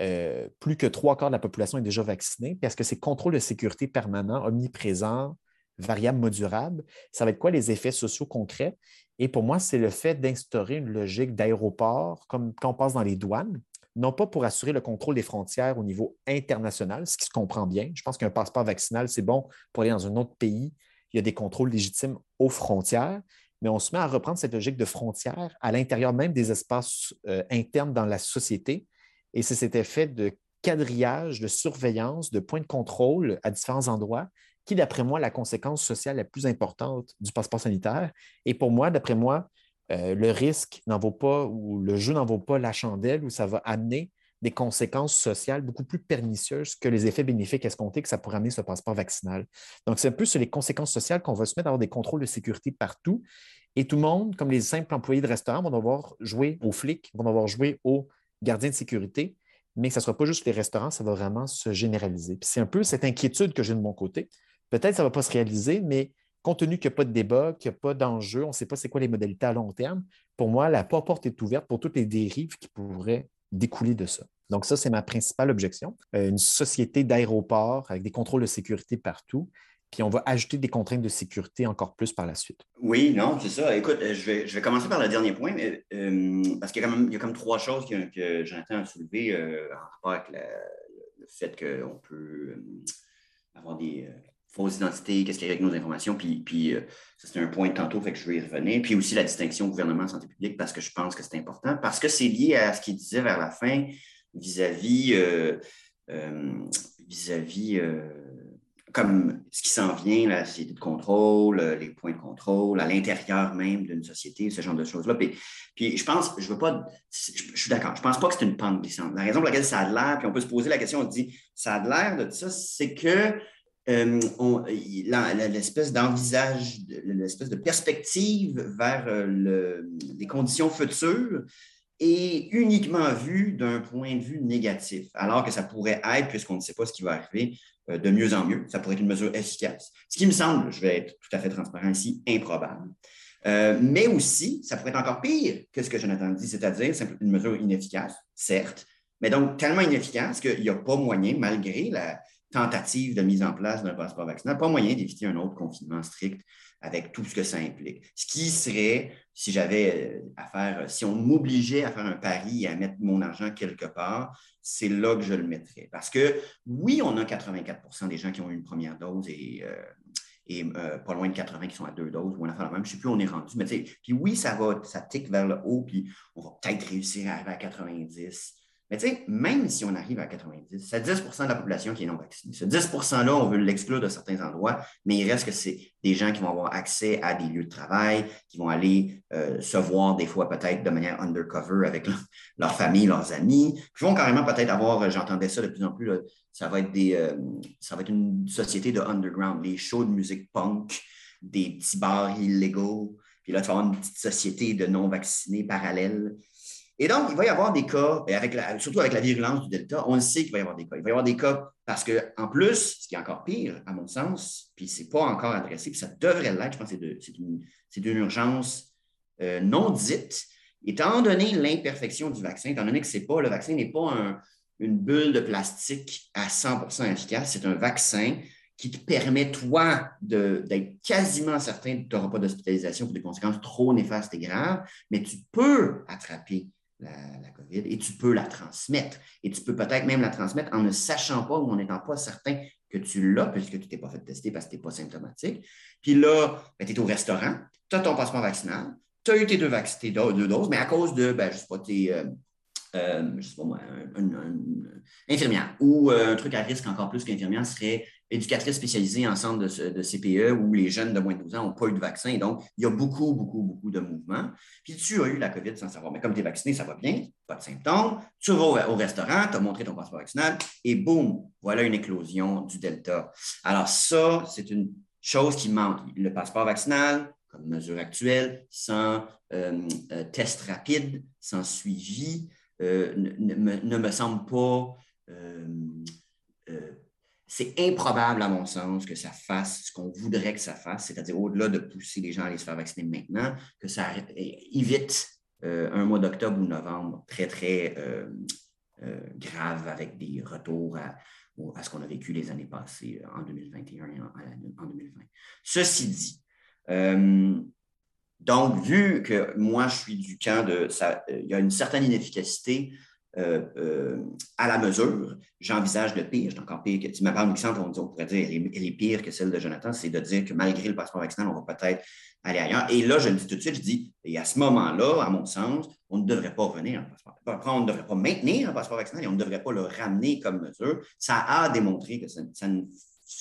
euh, plus que trois quarts de la population est déjà vaccinée? Est-ce que c'est contrôle de sécurité permanent, omniprésent, variable modulable? Ça va être quoi les effets sociaux concrets? Et pour moi, c'est le fait d'instaurer une logique d'aéroport, comme quand on passe dans les douanes, non pas pour assurer le contrôle des frontières au niveau international, ce qui se comprend bien. Je pense qu'un passeport vaccinal, c'est bon pour aller dans un autre pays. Il y a des contrôles légitimes aux frontières, mais on se met à reprendre cette logique de frontières à l'intérieur même des espaces euh, internes dans la société. Et c'est cet effet de quadrillage, de surveillance, de points de contrôle à différents endroits qui, d'après moi, la conséquence sociale la plus importante du passeport sanitaire. Et pour moi, d'après moi, euh, le risque n'en vaut pas ou le jeu n'en vaut pas la chandelle où ça va amener des conséquences sociales beaucoup plus pernicieuses que les effets bénéfiques escomptés que ça pourrait amener ce passeport vaccinal. Donc, c'est un peu sur les conséquences sociales qu'on va se mettre à avoir des contrôles de sécurité partout. Et tout le monde, comme les simples employés de restaurant, vont devoir jouer aux flics, vont devoir jouer aux gardiens de sécurité, mais ça ne sera pas juste les restaurants, ça va vraiment se généraliser. c'est un peu cette inquiétude que j'ai de mon côté. Peut-être que ça ne va pas se réaliser, mais compte tenu qu'il n'y a pas de débat, qu'il n'y a pas d'enjeu, on ne sait pas c'est quoi les modalités à long terme, pour moi, la porte est ouverte pour toutes les dérives qui pourraient découler de ça. Donc ça, c'est ma principale objection. Euh, une société d'aéroport avec des contrôles de sécurité partout, puis on va ajouter des contraintes de sécurité encore plus par la suite. Oui, non, c'est ça. Écoute, euh, je vais, commencer par le dernier point, euh, parce qu'il y y a comme trois choses que, que Jonathan a soulevées en rapport avec le fait qu'on peut avoir des fausses identités, qu'est-ce qu'il y a avec nos informations, puis, puis ça c'est un point de tantôt, fait que je vais y revenir. Puis aussi la distinction gouvernement santé publique, parce que je pense que c'est important, parce que c'est lié à ce qu'il disait vers la fin vis-à-vis vis-à-vis comme ce qui s'en vient, la société de contrôle, euh, les points de contrôle, à l'intérieur même d'une société, ce genre de choses-là. Puis, puis, je pense, je veux pas, je, suis d'accord, je pense pas que c'est une pente glissante. La raison pour laquelle ça a l'air, puis on peut se poser la question, on dit, ça a l'air de ça, c'est que euh, l'espèce d'envisage, l'espèce de perspective vers euh, le, les conditions futures est uniquement vue d'un point de vue négatif, alors que ça pourrait être, puisqu'on ne sait pas ce qui va arriver, euh, de mieux en mieux. Ça pourrait être une mesure efficace. Ce qui me semble, je vais être tout à fait transparent ici, improbable. Mais aussi, ça pourrait être encore pire que ce que Jonathan dit, c'est-à-dire une mesure inefficace, certes, mais donc tellement inefficace qu'il n'y a pas moyen, malgré la tentative de mise en place d'un passeport vaccinal, pas moyen d'éviter un autre confinement strict avec tout ce que ça implique. Ce qui serait, si j'avais euh, à faire, si on m'obligeait à faire un pari et à mettre mon argent quelque part, c'est là que je le mettrais. Parce que oui, on a 84% des gens qui ont eu une première dose et, euh, et euh, pas loin de 80 qui sont à deux doses ou on a fait la même. Je ne sais plus où on est rendu. Mais puis oui, ça va, ça tique vers le haut, puis on va peut-être réussir à arriver à 90. Mais tu sais, même si on arrive à 90, c'est 10% de la population qui est non vaccinée. Ce 10 %-là, on veut l'exclure de certains endroits, mais il reste que c'est des gens qui vont avoir accès à des lieux de travail, qui vont aller euh, se voir des fois peut-être de manière undercover avec leur, famille, leurs amis, qui vont carrément peut-être avoir, j'entendais ça de plus en plus, ça, va être des, euh, ça va être une société de underground, les shows de musique punk, des petits bars illégaux, puis là, tu vas avoir une petite société de non-vaccinés parallèles et donc, il va y avoir des cas, avec surtout avec la virulence du Delta, on le sait qu'il va y avoir des cas. Il va y avoir des cas parce qu'en plus, ce qui est encore pire, à mon sens, puis ce n'est pas encore adressé, puis ça devrait l'être, je pense que c'est une, urgence euh, non dite, étant donné l'imperfection du vaccin, étant donné que c'est pas, le vaccin n'est pas une bulle de plastique à 100% efficace, c'est un vaccin qui te permet, toi, d'être quasiment certain que tu n'auras pas d'hospitalisation pour des conséquences trop néfastes et graves, mais tu peux attraper la, COVID et tu peux la transmettre. Et tu peux peut-être même la transmettre en ne sachant pas ou en n'étant pas certain que tu l'as puisque tu ne t'es pas fait tester parce que tu n'es pas symptomatique. Puis là, ben, tu es au restaurant, tu as ton passeport vaccinal, tu as eu tes deux, deux, doses, mais à cause de, ben, je ne sais pas, tes, infirmière ou euh, un truc à risque encore plus qu'infirmière serait éducatrice spécialisée en centre de, CPE où les jeunes de moins de 12 ans n'ont pas eu de vaccin. Donc, il y a beaucoup, beaucoup, beaucoup de mouvements. Puis tu as eu la COVID sans savoir. Mais comme tu es vacciné, ça va bien, pas de symptômes. Tu vas au, restaurant, tu as montré ton passeport vaccinal et boum, voilà une éclosion du Delta. Alors, ça, c'est une chose qui manque. Le passeport vaccinal, comme mesure actuelle, sans euh, euh, test rapide, sans suivi, euh, ne, me semble pas c'est improbable, à mon sens, que ça fasse ce qu'on voudrait que ça fasse, c'est-à-dire au-delà de pousser les gens à aller se faire vacciner maintenant, que ça évite euh, un mois d'octobre ou novembre très, très euh, euh, grave avec des retours à, ce qu'on a vécu les années passées en 2021 et en, 2020. Ceci dit, donc, vu que moi, je suis du camp de il y a une certaine inefficacité euh, euh, à la mesure. J'envisage le pire, c'est encore pire que tu m'as exemple, on, on, pourrait dire elle est, pire que celle de Jonathan, c'est de dire que malgré le passeport vaccinal, on va peut-être aller ailleurs. Et là, je le dis tout de suite, je dis, et à ce moment-là, à mon sens, on ne devrait pas revenir un passeport. On ne devrait pas maintenir un passeport vaccinal et on ne devrait pas le ramener comme mesure. Ça a démontré que ça, ne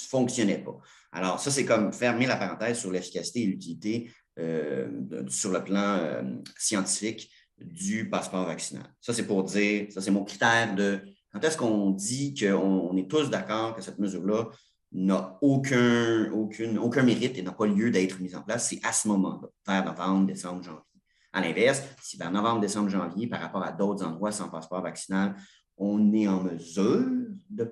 fonctionnait pas. Alors, ça, c'est comme fermer la parenthèse sur l'efficacité et l'utilité euh, sur le plan scientifique du passeport vaccinal. Ça, c'est pour dire, ça, c'est mon critère de quand est-ce qu'on dit qu'on est tous d'accord que cette mesure-là n'a aucun, aucun mérite et n'a pas lieu d'être mise en place, c'est à ce moment-là, vers novembre, décembre, janvier. À l'inverse, si vers novembre, décembre, janvier, par rapport à d'autres endroits sans passeport vaccinal, on est en mesure de,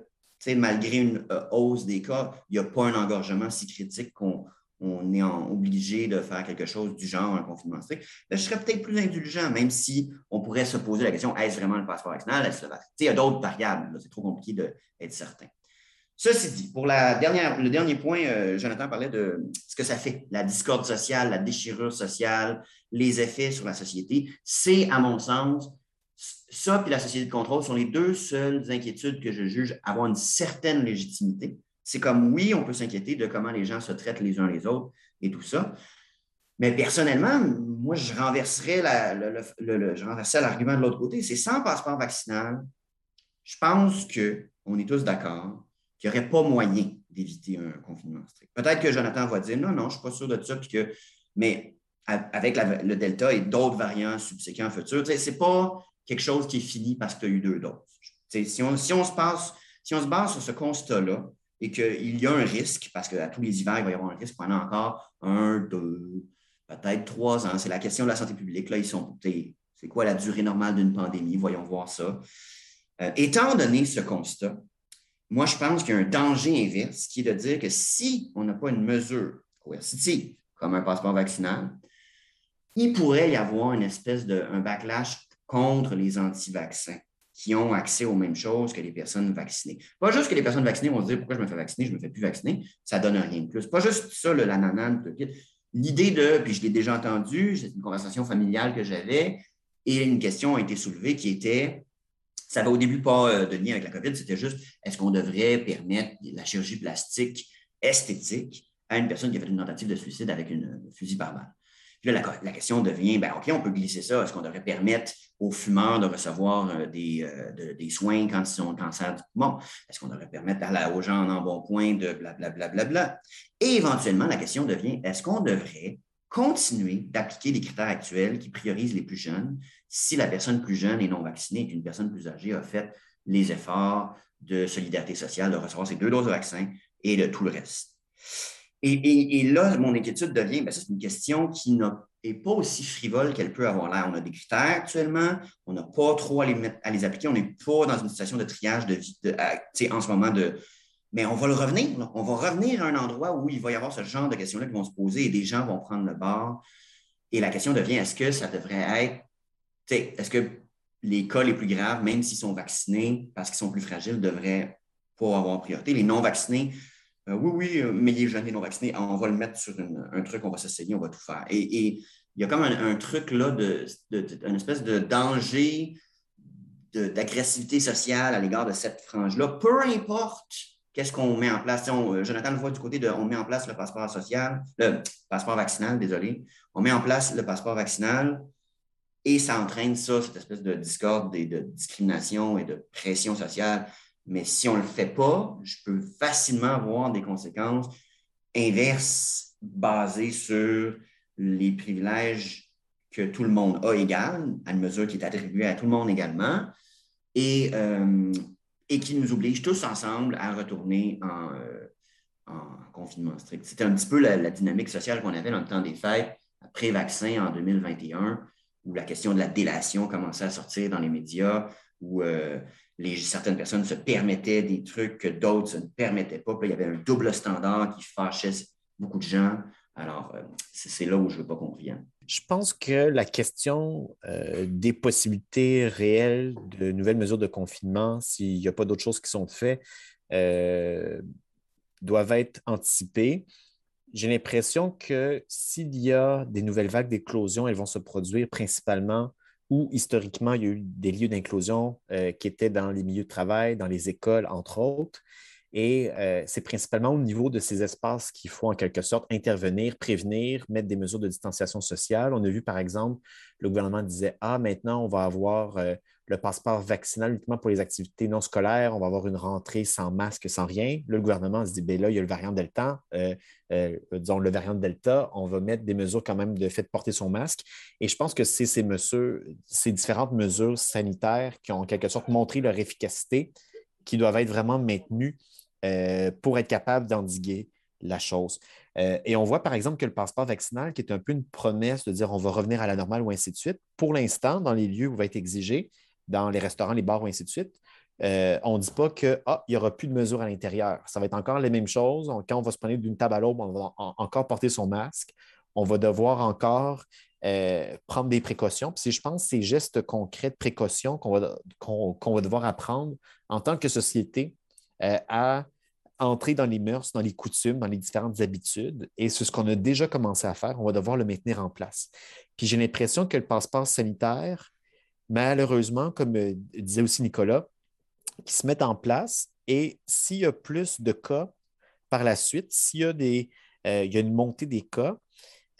malgré une euh, hausse des cas, il n'y a pas un engorgement si critique qu'on on est obligé de faire quelque chose du genre, un confinement strict, ben, je serais peut-être plus indulgent, même si on pourrait se poser la question, est-ce vraiment le passeport vaccinal? Il y a d'autres variables, c'est trop compliqué d'être certain. Ceci dit, pour la dernière, le dernier point, euh, Jonathan parlait de ce que ça fait, la discorde sociale, la déchirure sociale, les effets sur la société. C'est, à mon sens, ça et la société de contrôle sont les deux seules inquiétudes que je juge avoir une certaine légitimité. C'est comme, oui, on peut s'inquiéter de comment les gens se traitent les uns les autres et tout ça. Mais personnellement, moi, je renverserais l'argument de l'autre côté. C'est sans passeport vaccinal. Je pense qu'on est tous d'accord qu'il n'y aurait pas moyen d'éviter un confinement strict. Peut-être que Jonathan va dire non, non, je ne suis pas sûr de ça, que, mais avec le Delta et d'autres variants subséquents futurs, ce n'est pas quelque chose qui est fini parce que tu as eu deux doses. Si on, si, on se passe, si on se base sur ce constat-là et qu'il y a un risque, parce qu'à tous les hivers, il va y avoir un risque pendant encore un, deux, peut-être trois ans, c'est la question de la santé publique. Là, ils sont, c'est quoi la durée normale d'une pandémie? Voyons voir ça. Euh, étant donné ce constat, moi, je pense qu'il y a un danger inverse qui est de dire que si on n'a pas une mesure coercitive, comme un passeport vaccinal, il pourrait y avoir une espèce de un backlash contre les anti-vaccins qui ont accès aux mêmes choses que les personnes vaccinées. Pas juste que les personnes vaccinées vont se dire pourquoi je me fais vacciner, je ne me fais plus vacciner, ça ne donne rien de plus. Pas juste ça, le l'ananan, L'idée de, puis je l'ai déjà entendu, c'est une conversation familiale que j'avais, et une question a été soulevée qui était ça n'avait au début pas euh, de lien avec la COVID, c'était juste est-ce qu'on devrait permettre la chirurgie plastique esthétique à une personne qui a fait une tentative de suicide avec une fusil par balle. Puis là, la, question devient, ben, OK, on peut glisser ça. Est-ce qu'on devrait permettre aux fumeurs de recevoir euh, des, euh, des, soins quand ils ont le cancer du poumon? Est-ce qu'on devrait permettre aux gens en embonpoint de blablabla? Bla, bla, bla, Et éventuellement, la question devient, est-ce qu'on devrait continuer d'appliquer les critères actuels qui priorisent les plus jeunes si la personne plus jeune et non vaccinée et qu'une personne plus âgée a fait les efforts de solidarité sociale, de recevoir ses deux doses de vaccin et de tout le reste? Et, là, mon inquiétude devient, ben, c'est une question qui n'est pas aussi frivole qu'elle peut avoir l'air. On a des critères actuellement, on n'a pas trop à les, appliquer, on n'est pas dans une situation de triage de, en ce moment de, mais on va le revenir. On va revenir à un endroit où il va y avoir ce genre de questions-là qui vont se poser et des gens vont prendre le bord. Et la question devient est-ce que ça devrait être, est-ce que les cas les plus graves, même s'ils sont vaccinés parce qu'ils sont plus fragiles, devraient pas avoir priorité? Les non-vaccinés, euh, oui, oui, euh, mais les jeunes et non-vaccinés, on va le mettre sur un truc, on va s'essayer, on va tout faire. Et, il y a comme un, truc là, de, une espèce de danger d'agressivité sociale à l'égard de cette frange-là, peu importe qu'est-ce qu'on met en place? Euh, Jonathan le voit du côté de on met en place le passeport social, le passeport vaccinal, désolé. On met en place le passeport vaccinal et ça entraîne ça, cette espèce de discorde et de discrimination et de pression sociale. Mais si on ne le fait pas, je peux facilement avoir des conséquences inverses basées sur les privilèges que tout le monde a égal, à une mesure qui est attribuée à tout le monde également. Et euh, et qui nous oblige tous ensemble à retourner en, euh, confinement strict. C'était un petit peu la, dynamique sociale qu'on avait dans le temps des fêtes, après vaccin en 2021, où la question de la délation commençait à sortir dans les médias, où euh, les, certaines personnes se permettaient des trucs que d'autres ne permettaient pas. il y avait un double standard qui fâchait beaucoup de gens. Alors, euh, c'est là où je ne veux pas qu'on revienne. Je pense que la question euh, des possibilités réelles de nouvelles mesures de confinement, s'il n'y a pas d'autres choses qui sont faites, euh, doivent être anticipées. J'ai l'impression que s'il y a des nouvelles vagues d'éclosion, elles vont se produire principalement où historiquement il y a eu des lieux d'inclusion euh, qui étaient dans les milieux de travail, dans les écoles, entre autres. Et euh, c'est principalement au niveau de ces espaces qu'il faut en quelque sorte intervenir, prévenir, mettre des mesures de distanciation sociale. On a vu par exemple, le gouvernement disait Ah, maintenant, on va avoir euh, le passeport vaccinal uniquement pour les activités non scolaires, on va avoir une rentrée sans masque, sans rien. Là, le gouvernement se dit ben là, il y a le variant Delta, euh, disons le variant Delta, on va mettre des mesures quand même de fait de porter son masque. Et je pense que c'est ces mesures, ces différentes mesures sanitaires qui ont en quelque sorte montré leur efficacité, qui doivent être vraiment maintenues euh, pour être capable d'endiguer la chose. Euh, et on voit par exemple que le passeport vaccinal, qui est un peu une promesse de dire on va revenir à la normale ou ainsi de suite, pour l'instant, dans les lieux où va être exigé, dans les restaurants, les bars ou ainsi de suite, euh, on ne dit pas qu'il ah, n'y aura plus de mesures à l'intérieur. Ça va être encore les mêmes choses. quand on va se prendre d'une table à l'autre, on va encore porter son masque. On va devoir encore euh, prendre des précautions. Puis je pense ces gestes concrets de précaution qu'on va, va, devoir apprendre en tant que société euh, à entrer dans les mœurs, dans les coutumes, dans les différentes habitudes. Et c'est ce qu'on a déjà commencé à faire. On va devoir le maintenir en place. Puis j'ai l'impression que le passeport sanitaire, malheureusement, comme disait aussi Nicolas, qui se mettent en place. Et s'il y a plus de cas par la suite, s'il y a, des, euh, il une montée des cas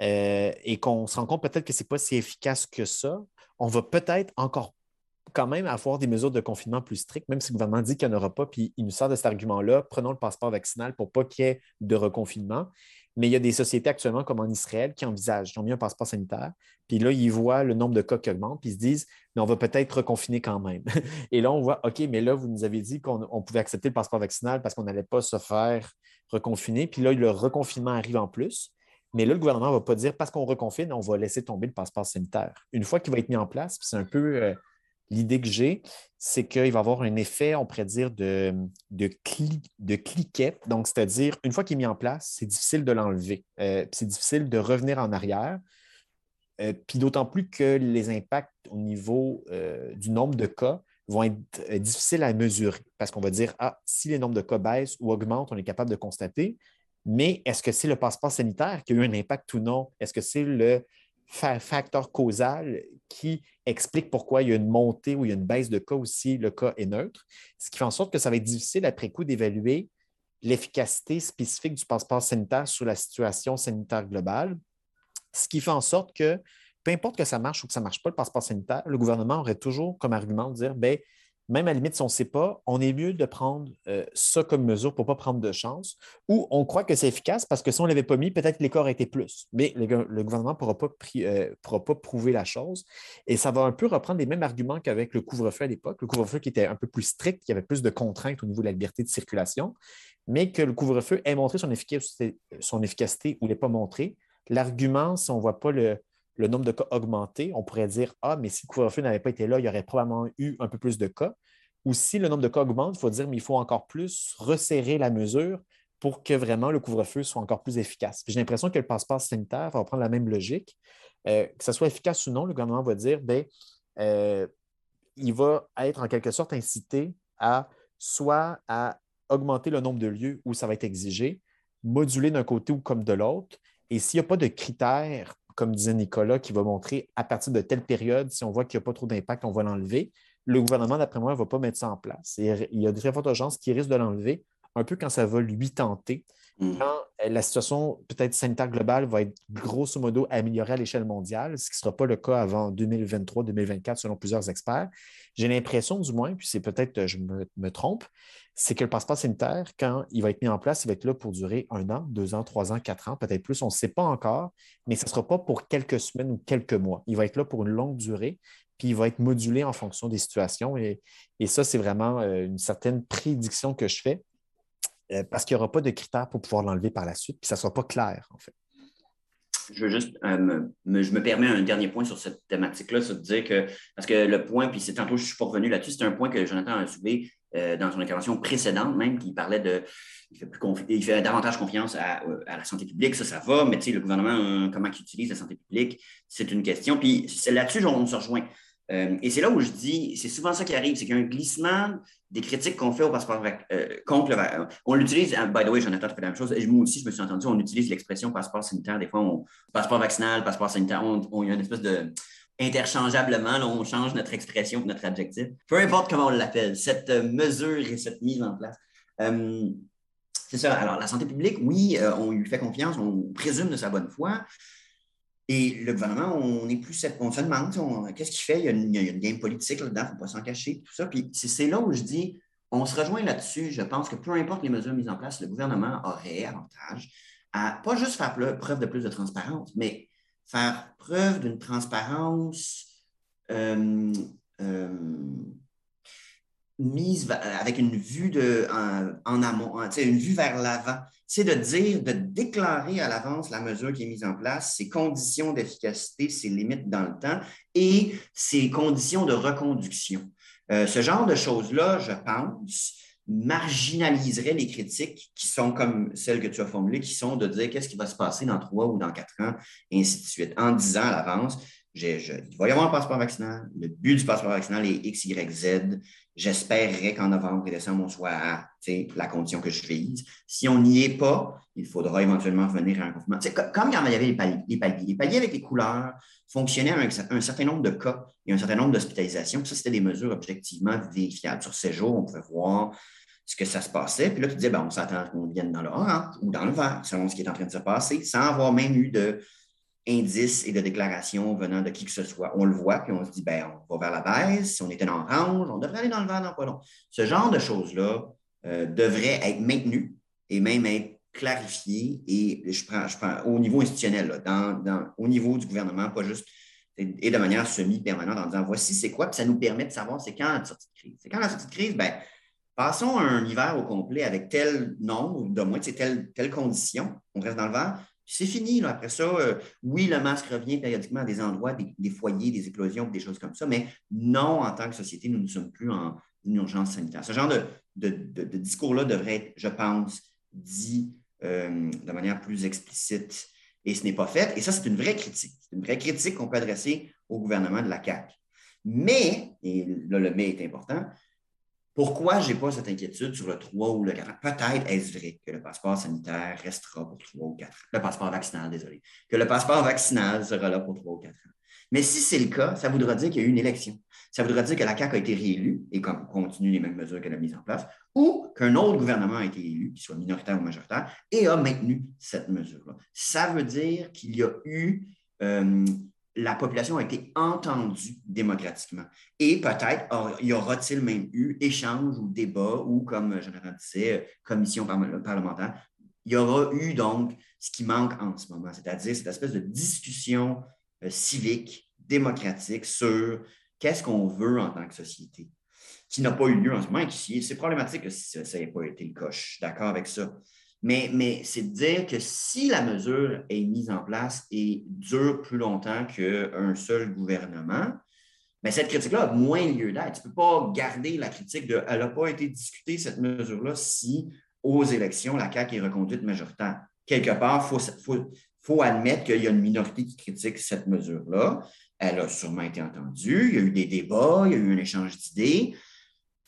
euh, et qu'on se rend compte peut-être que ce n'est pas si efficace que ça, on va peut-être encore quand même avoir des mesures de confinement plus strictes, même si le gouvernement dit qu'il n'y en aura pas, puis il nous sort de cet argument-là, prenons le passeport vaccinal pour pas qu'il y ait de reconfinement. Mais il y a des sociétés actuellement, comme en Israël, qui envisagent, ils ont mis un passeport sanitaire, puis là, ils voient le nombre de cas qui augmente, puis ils se disent, mais on va peut-être reconfiner quand même. Et là, on voit, OK, mais là, vous nous avez dit qu'on pouvait accepter le passeport vaccinal parce qu'on n'allait pas se faire reconfiner. Puis là, le reconfinement arrive en plus. Mais là, le gouvernement ne va pas dire, parce qu'on reconfine, on va laisser tomber le passeport sanitaire. Une fois qu'il va être mis en place, c'est un peu euh, l'idée que j'ai, c'est qu'il va avoir un effet, on pourrait dire, de, de, cliquet. Donc, c'est-à-dire, une fois qu'il est mis en place, c'est difficile de l'enlever. Euh, c'est difficile de revenir en arrière. Euh, puis d'autant plus que les impacts au niveau euh, du nombre de cas vont être difficiles à mesurer parce qu'on va dire, ah, si les nombres de cas baissent ou augmentent, on est capable de constater. Mais est-ce que c'est le passeport sanitaire qui a eu un impact ou non? Est-ce que c'est le facteur causal qui explique pourquoi il y a une montée ou une baisse de cas aussi, le cas est neutre, ce qui fait en sorte que ça va être difficile après coup d'évaluer l'efficacité spécifique du passeport sanitaire sur la situation sanitaire globale, ce qui fait en sorte que peu importe que ça marche ou que ça ne marche pas, le passeport sanitaire, le gouvernement aurait toujours comme argument de dire, bien, même à la limite, si on ne sait pas, on est mieux de prendre euh, ça comme mesure pour ne pas prendre de chance, ou on croit que c'est efficace parce que si on ne l'avait pas mis, peut-être que les auraient été plus. Mais le, gouvernement ne pourra, pas, euh, pourra pas prouver la chose. Et ça va un peu reprendre les mêmes arguments qu'avec le couvre-feu à l'époque. Le couvre-feu qui était un peu plus strict, qui avait plus de contraintes au niveau de la liberté de circulation, mais que le couvre-feu ait montré son efficacité, son efficacité ou l'ait pas montré. L'argument, si on ne voit pas le, le nombre de cas augmenté, on pourrait dire Ah, mais si le couvre-feu n'avait pas été là, il y aurait probablement eu un peu plus de cas. Ou si le nombre de cas augmente, il faut dire Mais il faut encore plus resserrer la mesure pour que vraiment le couvre-feu soit encore plus efficace. J'ai l'impression que le passeport sanitaire va prendre la même logique. Euh, que ce soit efficace ou non, le gouvernement va dire ben, euh, il va être en quelque sorte incité à soit à augmenter le nombre de lieux où ça va être exigé, moduler d'un côté ou comme de l'autre. Et s'il n'y a pas de critères comme disait Nicolas, qui va montrer à partir de telle période, si on voit qu'il n'y a pas trop d'impact, on va l'enlever. Le gouvernement, d'après moi, ne va pas mettre ça en place. il y a de très fortes chances qu'il risque de l'enlever un peu quand ça va lui tenter. Quand euh, la situation peut-être sanitaire globale va être grosso modo améliorée à l'échelle mondiale, ce qui ne sera pas le cas avant 2023-2024 selon plusieurs experts. J'ai l'impression du moins, puis c'est peut-être, je me trompe, c'est que le passeport sanitaire, quand il va être mis en place, il va être là pour durer un an, deux ans, trois ans, quatre ans, peut-être plus, on ne sait pas encore, mais ce ne sera pas pour quelques semaines ou quelques mois. Il va être là pour une longue durée, puis il va être modulé en fonction des situations. Et, ça, c'est vraiment euh, une certaine prédiction que je fais, euh, parce qu'il n'y aura pas de critères pour pouvoir l'enlever par la suite, puis ça ne sera pas clair, en fait. Je veux juste, euh, me, je me permets un dernier point sur cette thématique-là, c'est de dire que, parce que le point, puis c'est tantôt, je ne suis pas revenu là-dessus, c'est un point que Jonathan a soulevé, euh, dans son intervention précédente même, qui parlait de. Il fait, plus il fait davantage confiance à, la santé publique, ça, ça va, mais le gouvernement, comment il utilise la santé publique, c'est une question. Puis là-dessus, on se rejoint. Et c'est là où je dis, c'est souvent ça qui arrive, c'est qu'il y a un glissement des critiques qu'on fait au passeport contre le On l'utilise, hein, by the way, Jonathan fait la même chose. Et moi aussi, je me suis entendu, on utilise l'expression passeport sanitaire. Des fois, on, passeport vaccinal, passeport sanitaire, on, a une espèce de interchangeablement, on change notre expression, notre adjectif, peu importe comment on l'appelle, cette euh, mesure et cette mise en place. Euh, c'est ça. Alors, la santé publique, oui, euh, on lui fait confiance, on présume de sa bonne foi. Et le gouvernement, on est plus, on se demande, qu'est-ce qu'il fait? Il y, a une, game politique là-dedans, il ne faut pas s'en cacher, tout ça. Puis c'est là où je dis, on se rejoint là-dessus. Je pense que peu importe les mesures mises en place, le gouvernement aurait avantage à pas juste faire preuve de plus de transparence, mais faire preuve d'une transparence euh, euh, mise avec une vue de, en, amont, une vue vers l'avant. C'est de dire, de déclarer à l'avance la mesure qui est mise en place, ses conditions d'efficacité, ses limites dans le temps et ses conditions de reconduction. Euh, ce genre de choses-là, je pense, marginaliserait les critiques qui sont comme celles que tu as formulées, qui sont de dire qu'est-ce qui va se passer dans trois ou dans quatre ans, et ainsi de suite, en disant à l'avance, il va y avoir un passeport vaccinal. Le but du passeport vaccinal est X, Y, Z. J'espérerais qu'en novembre et décembre, on soit à la condition que je vise. Si on n'y est pas, il faudra éventuellement revenir à un confinement. comme, quand il y avait les paliers, les paliers, avec les couleurs fonctionnaient avec un, certain nombre de cas et un certain nombre d'hospitalisations. Ça, c'était des mesures objectivement vérifiables. Sur ces jours, on pouvait voir ce que ça se passait. Puis là, tu disais, ben, on s'attend qu'on vienne dans le orange ou dans le vert, selon ce qui est en train de se passer, sans avoir même eu de indices et de déclarations venant de qui que ce soit. On le voit, puis on se dit, ben, on va vers la baisse. Si on était dans orange, on devrait aller dans le vert dans pas long. Ce genre de choses-là euh, devrait être maintenu et même être clarifié. Et je prends, je prends au niveau institutionnel, dans, au niveau du gouvernement, pas juste et de manière semi-permanente en disant voici c'est quoi, puis ça nous permet de savoir c'est quand la sortie de crise. C'est quand la sortie de crise, ben, passons un hiver au complet avec tel nombre de mois, telle, telle condition, on reste dans le vert, c'est fini. Après ça, euh, oui, le masque revient périodiquement à des endroits, des, foyers, des éclosions, des choses comme ça, mais non, en tant que société, nous ne sommes plus en urgence sanitaire. Ce genre de, discours-là devrait être, je pense, dit euh, de manière plus explicite. Et ce n'est pas fait. Et ça, c'est une vraie critique. C'est une vraie critique qu'on peut adresser au gouvernement de la CAQ. Mais, et là, le mais est important, pourquoi je n'ai pas cette inquiétude sur le 3 ou le 4 ans? Peut-être est-ce vrai que le passeport sanitaire restera pour 3 ou 4 ans. Le passeport vaccinal, désolé. Que le passeport vaccinal sera là pour 3 ou 4 ans. Mais si c'est le cas, ça voudra dire qu'il y a eu une élection. Ça voudra dire que la CAQ a été réélue et qu'on continue les mêmes mesures qu'elle a mises en place, ou qu'un autre gouvernement a été élu, qu'il soit minoritaire ou majoritaire, et a maintenu cette mesure-là. Ça veut dire qu'il y a eu euh, la population a été entendue démocratiquement. Et peut-être y aura-t-il même eu échange ou débat ou, comme Jonathan disait, commission parlementaire. Il y aura eu donc ce qui manque en ce moment, c'est-à-dire cette espèce de discussion euh, civique, démocratique sur qu'est-ce qu'on veut en tant que société, qui n'a pas eu lieu en ce moment et c'est problématique que ça n'ait pas été le suis d'accord avec ça. Mais, c'est de dire que si la mesure est mise en place et dure plus longtemps qu'un seul gouvernement, bien, cette critique-là a moins lieu d'être. Tu ne peux pas garder la critique de elle n'a pas été discutée, cette mesure-là, si aux élections, la CAQ est reconduite majoritaire. Quelque part, il faut, admettre qu'il y a une minorité qui critique cette mesure-là. Elle a sûrement été entendue. Il y a eu des débats, il y a eu un échange d'idées.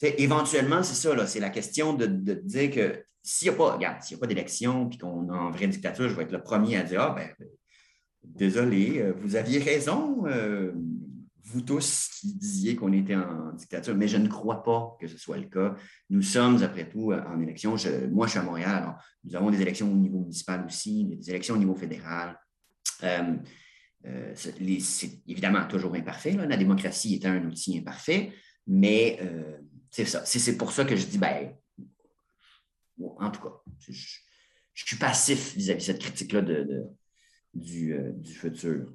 Éventuellement, c'est ça, c'est la question de dire que s'il n'y a pas, regarde, s'il n'y a pas d'élection puis qu'on est en vraie dictature, je vais être le premier à dire Ah, ben, désolé, euh, vous aviez raison, euh, vous tous qui disiez qu'on était en dictature, mais je ne crois pas que ce soit le cas. Nous sommes, après tout, en élection. moi, je suis à Montréal, alors nous avons des élections au niveau municipal aussi, des élections au niveau fédéral. Euh, c'est évidemment toujours imparfait. La démocratie est un outil imparfait, mais c'est ça. C'est pour ça que je dis, ben, en tout cas, je, suis passif vis-à-vis de cette critique-là de, du, euh, futur.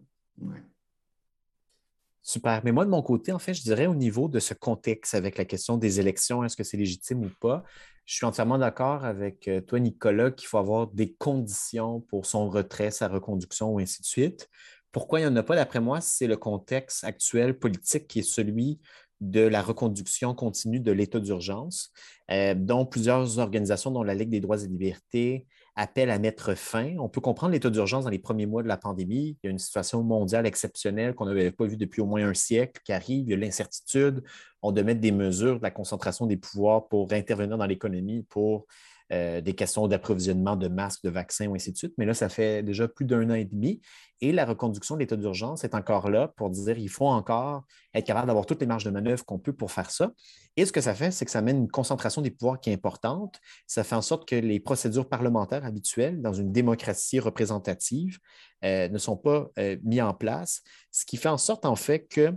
Super. Mais moi, de mon côté, en fait, je dirais au niveau de ce contexte avec la question des élections, est-ce que c'est légitime ou pas? Je suis entièrement d'accord avec euh, toi, Nicolas, qu'il faut avoir des conditions pour son retrait, sa reconduction ou ainsi de suite. Pourquoi il n'y en a pas, d'après moi, c'est le contexte actuel politique qui est celui de la reconduction continue de l'état d'urgence, euh, dont plusieurs organisations, dont la Ligue des droits et libertés, appellent à mettre fin. On peut comprendre l'état d'urgence dans les premiers mois de la pandémie. Il y a une situation mondiale exceptionnelle qu'on n'avait pas vue depuis au moins un siècle qui arrive. Il y a l'incertitude. On doit mettre des mesures de la concentration des pouvoirs pour intervenir dans l'économie, pour euh, des questions d'approvisionnement de masques, de vaccins, ou ainsi de suite. Mais là, ça fait déjà plus d'un an et demi. Et la reconduction de l'état d'urgence est encore là pour dire qu'il faut encore être capable d'avoir toutes les marges de manœuvre qu'on peut pour faire ça. Et ce que ça fait, c'est que ça mène une concentration des pouvoirs qui est importante. Ça fait en sorte que les procédures parlementaires habituelles dans une démocratie représentative euh, ne sont pas euh, mises en place, ce qui fait en sorte, en fait, que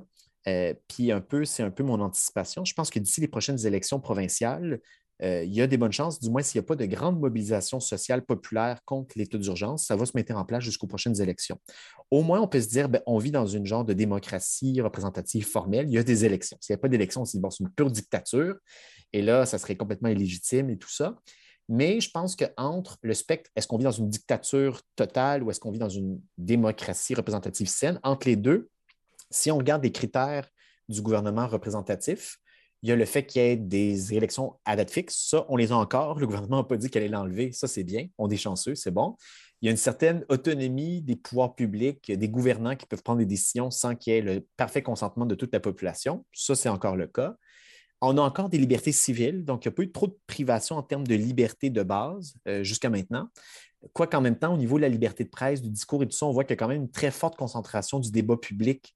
puis un peu, c'est un peu mon anticipation. Je pense que d'ici les prochaines élections provinciales, euh, il y a des bonnes chances, du moins s'il n'y a pas de grande mobilisation sociale populaire contre l'état d'urgence, ça va se mettre en place jusqu'aux prochaines élections. Au moins, on peut se dire, ben, on vit dans une genre de démocratie représentative formelle. Il y a des élections. S'il n'y a pas d'élections, c'est une pure dictature. Et là, ça serait complètement illégitime et tout ça. Mais je pense qu'entre le spectre, est-ce qu'on vit dans une dictature totale ou est-ce qu'on vit dans une démocratie représentative saine, entre les deux, si on regarde les critères du gouvernement représentatif, Il y a le fait qu'il y ait des élections à date fixe. Ça, on les a encore. Le gouvernement n'a pas dit qu'elle allait l'enlever. Ça, c'est bien. On est chanceux, c'est bon. Il y a une certaine autonomie des pouvoirs publics, des gouvernants qui peuvent prendre des décisions sans qu'il y ait le parfait consentement de toute la population. Ça, c'est encore le cas. On a encore des libertés civiles, donc il n'y a pas eu trop de privation en termes de liberté de base euh, jusqu'à maintenant. Quoi qu'en même temps, au niveau de la liberté de presse, du discours et tout ça, on voit qu'il y a quand même une très forte concentration du débat public,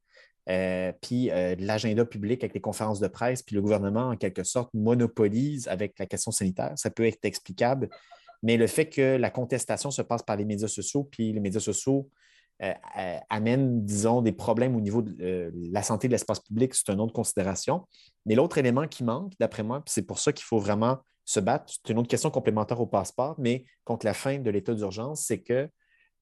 euh, puis euh, l'agenda public avec les conférences de presse, puis le gouvernement, en quelque sorte, monopolise avec la question sanitaire. Ça peut être explicable, mais le fait que la contestation se passe par les médias sociaux, puis les médias sociaux euh, euh, amène, disons, des problèmes au niveau de la santé de l'espace public, c'est une autre considération. Mais l'autre élément qui manque, d'après moi, c'est pour ça qu'il faut vraiment se battre, c'est une autre question complémentaire au passeport, mais contre la fin de l'état d'urgence, c'est que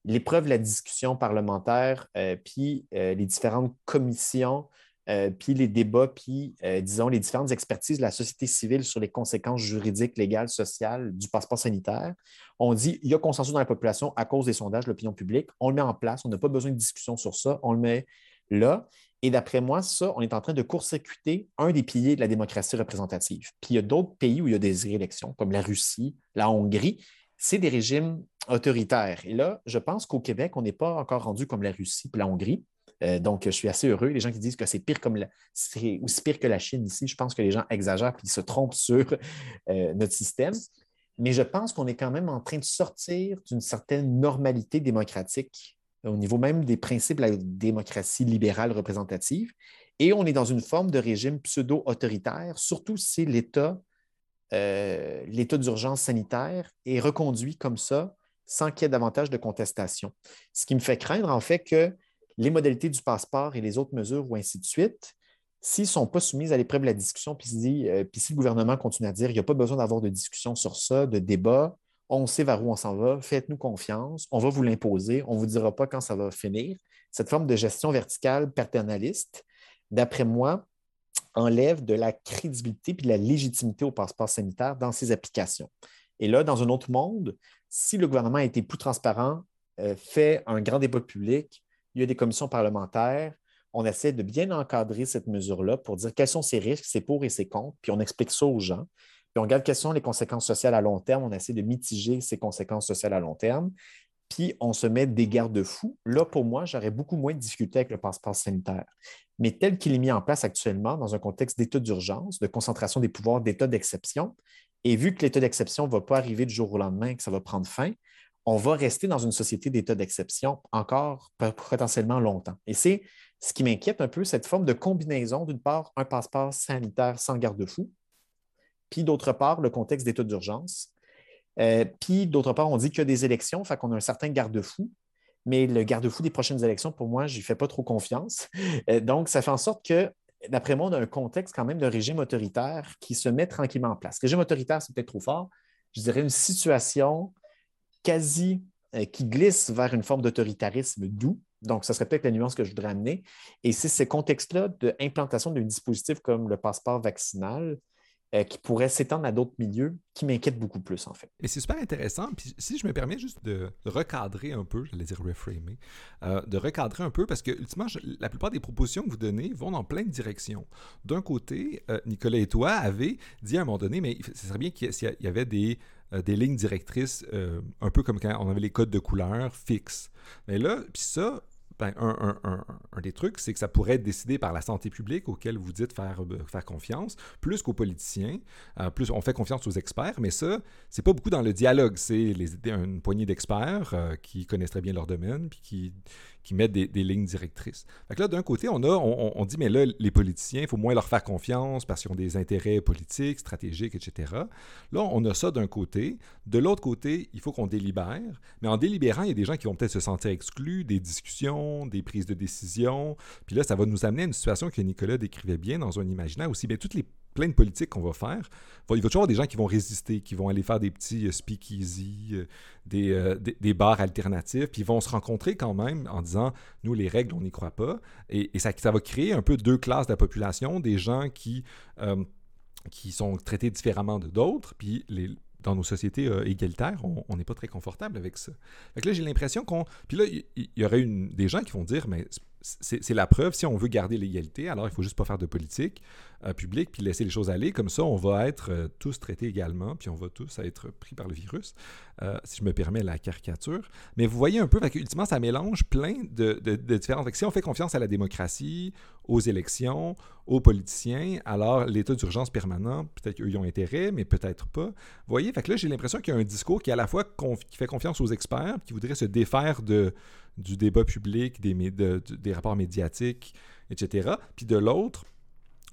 l'épreuve la discussion parlementaire, puis les différentes commissions euh, puis les débats, puis, euh, disons, les différentes expertises de la société civile sur les conséquences juridiques, légales, sociales du passeport sanitaire. On dit il y a consensus dans la population à cause des sondages de l'opinion publique. On le met en place. On n'a pas besoin de discussion sur ça. On le met là. Et d'après moi, ça, on est en train de court-circuiter un des piliers de la démocratie représentative. Puis il y a d'autres pays où il y a des élections, comme la Russie, la Hongrie. C'est des régimes autoritaires. Et là, je pense qu'au Québec, on n'est pas encore rendu comme la Russie et la Hongrie. Euh, donc, je suis assez heureux. Les gens qui disent que c'est pire comme c'est aussi pire que la Chine ici, je pense que les gens exagèrent et ils se trompent sur euh, notre système. Mais je pense qu'on est quand même en train de sortir d'une certaine normalité démocratique au niveau même des principes de la démocratie libérale représentative. Et on est dans une forme de régime pseudo-autoritaire, surtout si l'État, euh, l'état d'urgence sanitaire est reconduit comme ça sans qu'il y ait davantage de contestation. Ce qui me fait craindre, en fait, que les modalités du passeport et les autres mesures ou ainsi de suite, s'ils ne sont pas soumis à l'épreuve de la discussion, puis, si, euh, puis si le gouvernement continue à dire qu'il n'y a pas besoin d'avoir de discussion sur ça, de débat, on sait vers où on s'en va, faites-nous confiance, on va vous l'imposer, on ne vous dira pas quand ça va finir. Cette forme de gestion verticale paternaliste, d'après moi, enlève de la crédibilité et de la légitimité au passeport sanitaire dans ses applications. Et là, dans un autre monde, si le gouvernement a été plus transparent, euh, fait un grand débat public, il y a des commissions parlementaires. On essaie de bien encadrer cette mesure-là pour dire quels sont ses risques, ses pour et ses contre, puis on explique ça aux gens. Puis on regarde quelles sont les conséquences sociales à long terme. On essaie de mitiger ces conséquences sociales à long terme. Puis on se met des garde-fous. Là, pour moi, j'aurais beaucoup moins de difficultés avec le passeport sanitaire. Mais tel qu'il est mis en place actuellement dans un contexte d'état d'urgence, de concentration des pouvoirs, d'état d'exception, et vu que l'état d'exception ne va pas arriver du jour au lendemain, que ça va prendre fin, on va rester dans une société d'état d'exception encore potentiellement longtemps. Et c'est ce qui m'inquiète un peu, cette forme de combinaison, d'une part, un passeport sanitaire sans garde-fou, puis d'autre part, le contexte d'état d'urgence. Euh, puis d'autre part, on dit qu'il y a des élections, fait qu'on a un certain garde-fou, mais le garde-fou des prochaines élections, pour moi, je n'y fais pas trop confiance. Euh, donc, ça fait en sorte que, d'après moi, on a un contexte quand même de régime autoritaire qui se met tranquillement en place. Régime autoritaire, c'est peut-être trop fort. Je dirais une situation quasi euh, qui glisse vers une forme d'autoritarisme doux. Donc, ce serait peut-être la nuance que je voudrais amener. Et c'est ce contexte-là d'implantation d'un dispositif comme le passeport vaccinal euh, qui pourrait s'étendre à d'autres milieux qui m'inquiètent beaucoup plus, en fait. Et c'est super intéressant. Puis si je me permets juste de recadrer un peu, j'allais dire reframer, euh, de recadrer un peu parce que, ultimement, la plupart des propositions que vous donnez vont dans plein de directions. D'un côté, Nicolas et toi avez dit à un moment donné, mais ce serait bien qu'il y avait des euh, des lignes directrices, euh, un peu comme quand on avait les codes de couleur fixes. Mais là, puis ça, ben, un, des trucs, c'est que ça pourrait être décidé par la santé publique auquel vous dites faire, euh, faire confiance, plus qu'aux politiciens. plus on fait confiance aux experts, mais ça, c'est pas beaucoup dans le dialogue. C'est une poignée d'experts qui connaissent très bien leur domaine, puis qui, qui mettent des, lignes directrices. Fait là, d'un côté, on, a, on, dit, mais là, les politiciens, il faut moins leur faire confiance parce qu'ils ont des intérêts politiques, stratégiques, etc. Là, on a ça d'un côté. De l'autre côté, il faut qu'on délibère. Mais en délibérant, il y a des gens qui vont peut-être se sentir exclus des discussions, des prises de décision. Puis là, ça va nous amener à une situation que Nicolas décrivait bien dans un imaginaire aussi. Bien, toutes les plein de politiques qu'on va faire, il va toujours avoir des gens qui vont résister, qui vont aller faire des petits euh, speakeasy, euh, euh, des, des, bars alternatifs, puis ils vont se rencontrer quand même en disant nous, les règles, on n'y croit pas. Et, ça, va créer un peu deux classes de la population, des gens qui, qui sont traités différemment de d'autres, puis dans nos sociétés égalitaires, on n'est pas très confortable avec ça. Fait là, j'ai l'impression qu'on. Puis là, il y, aurait une, des gens qui vont dire mais c'est la preuve, si on veut garder l'égalité, alors il faut juste pas faire de politique euh, publique, puis laisser les choses aller. Comme ça, on va être euh, tous traités également, puis on va tous être pris par le virus, euh, si je me permets la caricature. Mais vous voyez un peu, ultimement, ça mélange plein de, de, si on fait confiance à la démocratie, aux élections, aux politiciens, alors l'état d'urgence permanent, peut-être qu'eux y ont intérêt, mais peut-être pas. Vous voyez, fait là, j'ai l'impression qu'il y a un discours qui à la fois qui fait confiance aux experts, qui voudrait se défaire de du débat public, des, rapports médiatiques, etc. Puis de l'autre,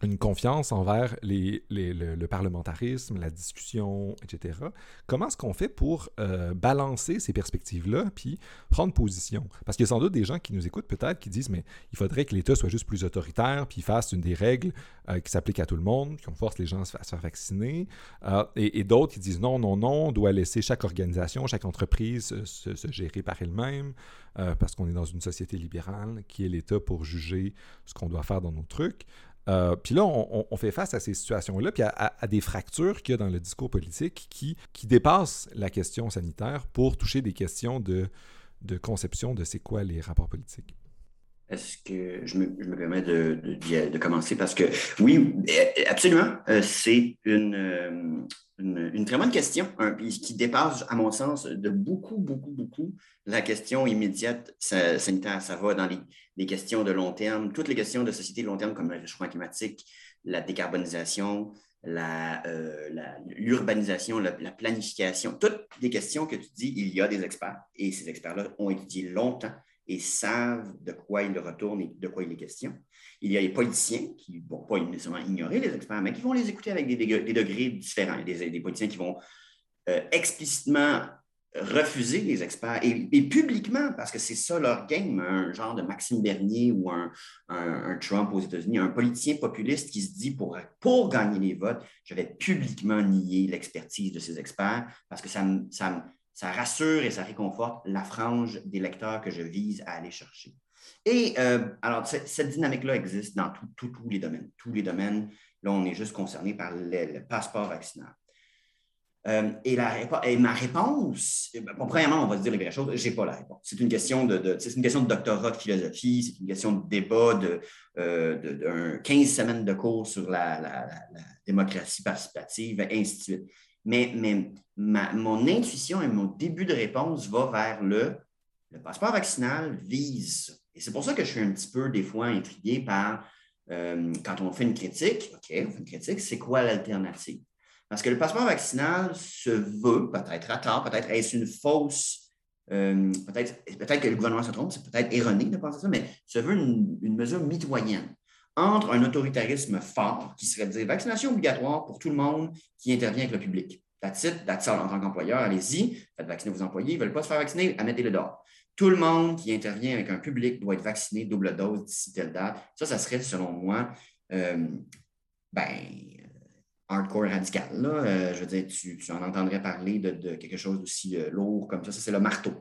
une confiance envers le, parlementarisme, la discussion, etc. Comment est-ce qu'on fait pour euh, balancer ces perspectives-là, puis prendre position? Parce qu'il y a sans doute des gens qui nous écoutent peut-être qui disent, mais il faudrait que l'État soit juste plus autoritaire, puis fasse une des règles euh, qui s'appliquent à tout le monde, qu'on force les gens à se, faire vacciner, euh, et, d'autres qui disent, non, non, non, on doit laisser chaque organisation, chaque entreprise se, se gérer par elle-même, parce qu'on est dans une société libérale, qui est l'État pour juger ce qu'on doit faire dans nos trucs. Euh, puis là, on, fait face à ces situations-là, puis à, des fractures qu'il y a dans le discours politique qui, dépassent la question sanitaire pour toucher des questions de, conception de c'est quoi les rapports politiques. Est-ce que je me, permets de, commencer? Parce que oui, absolument, euh, c'est une, une, très bonne question qui dépasse, à mon sens, de beaucoup, beaucoup, beaucoup la question immédiate sanitaire. Ça va dans les, questions de long terme, toutes les questions de société de long terme comme le réchauffement climatique, la décarbonisation, euh, l'urbanisation, la, la, planification, toutes des questions que tu dis, il y a des experts et ces experts-là ont étudié longtemps et savent de quoi il retourne et de quoi il est question. Il y a les politiciens qui ne vont pas nécessairement ignorer les experts, mais qui vont les écouter avec des, degrés différents. Il y a des, politiciens qui vont euh, explicitement refuser les experts et, publiquement, parce que c'est ça leur game, un genre de Maxime Bernier ou un, Trump aux États-Unis, un politicien populiste qui se dit pour, pour gagner les votes, je vais publiquement nier l'expertise de ces experts parce que ça, ça, ça rassure et ça réconforte la frange des lecteurs que je vise à aller chercher. Et euh, alors, cette, dynamique-là existe dans tous les domaines. Tous les domaines, là, on est juste concerné par le, passeport vaccinal. Euh, et, ma réponse, eh ben, premièrement, on va se dire les vraies choses, je n'ai pas la réponse. C'est une, question de, une question de doctorat de philosophie, c'est une question de débat de, euh, 15 semaines de cours sur la, la démocratie participative, et ainsi de suite. Mais, mon intuition et mon début de réponse va vers le, le passeport vaccinal vise. Et c'est pour ça que je suis un petit peu des fois intrigué par euh, quand on fait une critique, OK, on fait une critique, c'est quoi l'alternative? Parce que le passeport vaccinal se veut, peut-être à tort, peut-être est-ce une fausse, euh, peut-être peut que le gouvernement se trompe, c'est peut-être erroné de penser ça, mais se veut une, une mesure mitoyenne entre un autoritarisme fort, qui serait de dire vaccination obligatoire pour tout le monde qui intervient avec le public. That's it, that's all. En tant qu'employeur, allez-y, faites vacciner vos employés. Ils ne veulent pas se faire vacciner, mettez-le dehors. Tout le monde qui intervient avec un public doit être vacciné double dose d'ici telle date. Ça, ça serait, selon moi, euh, ben, hardcore radical. Là. Euh, je veux dire, tu, en entendrais parler de, quelque chose d'aussi euh, lourd comme ça. Ça, c'est le marteau.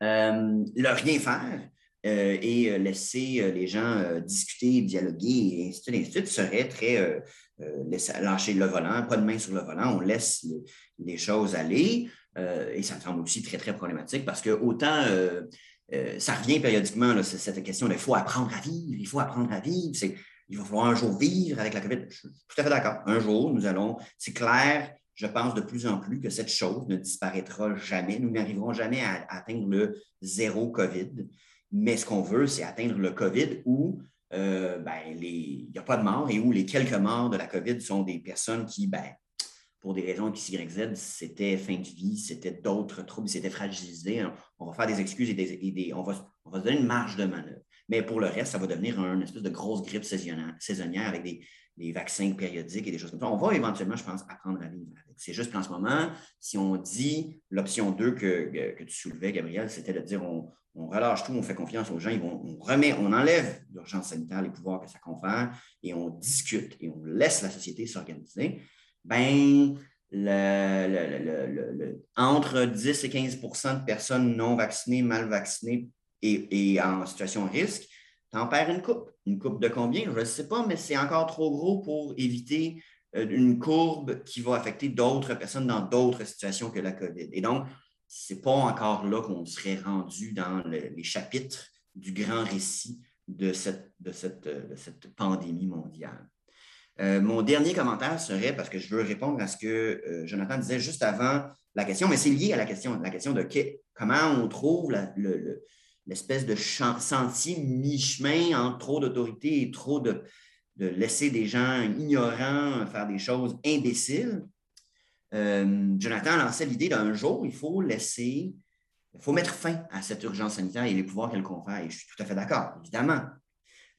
le rien faire, euh, et euh, laisser euh, les gens discuter, dialoguer, et ainsi de suite, serait très lâcher le volant, pas de main sur le volant, on laisse les choses aller. et ça me semble aussi très, très problématique parce que autant ça revient périodiquement, cette question de il faut apprendre à vivre, il faut apprendre à vivre. Il va falloir un jour vivre avec la COVID. Je suis tout à fait d'accord. Un jour, nous allons, c'est clair, je pense de plus en plus que cette chose ne disparaîtra jamais. Nous n'arriverons jamais à atteindre le zéro COVID. Mais ce qu'on veut, c'est atteindre le COVID où euh, ben, il n'y a pas de mort et où les quelques morts de la COVID sont des personnes qui, ben, pour des raisons X, Y, Z, c'était fin de vie, c'était d'autres troubles, c'était fragilisé. On va faire des excuses et, des, on, va, se donner une marge de manœuvre. Mais pour le reste, ça va devenir une espèce de grosse grippe saisonnière avec des, des vaccins périodiques et des choses comme ça. On va éventuellement, je pense, apprendre à vivre avec. C'est juste qu'en ce moment, si on dit l'option 2 que, que, tu soulevais, Gabriel, c'était de dire on, on relâche tout, on fait confiance aux gens, on, remet, on enlève l'urgence sanitaire, les pouvoirs que ça confère, et on discute et on laisse la société s'organiser, ben, entre 10 et 15% de personnes non vaccinées, mal vaccinées et, en situation de risque, tu en perds une coupe. Une coupe de combien? Je ne sais pas, mais c'est encore trop gros pour éviter euh, une courbe qui va affecter d'autres personnes dans d'autres situations que la COVID. Et donc, ce n'est pas encore là qu'on serait rendu dans les chapitres du grand récit de cette, cette pandémie mondiale. Euh, mon dernier commentaire serait, parce que je veux répondre à ce que euh, Jonathan disait juste avant la question, mais c'est lié à la question, la question de comment on trouve l'espèce de sentier mi-chemin entre trop d'autorité et trop de, de, laisser des gens ignorants faire des choses imbéciles. Euh, Jonathan lançait l'idée d'un jour, il faut laisser, il faut mettre fin à cette urgence sanitaire et les pouvoirs qu'elle confère. Et je suis tout à fait d'accord, évidemment.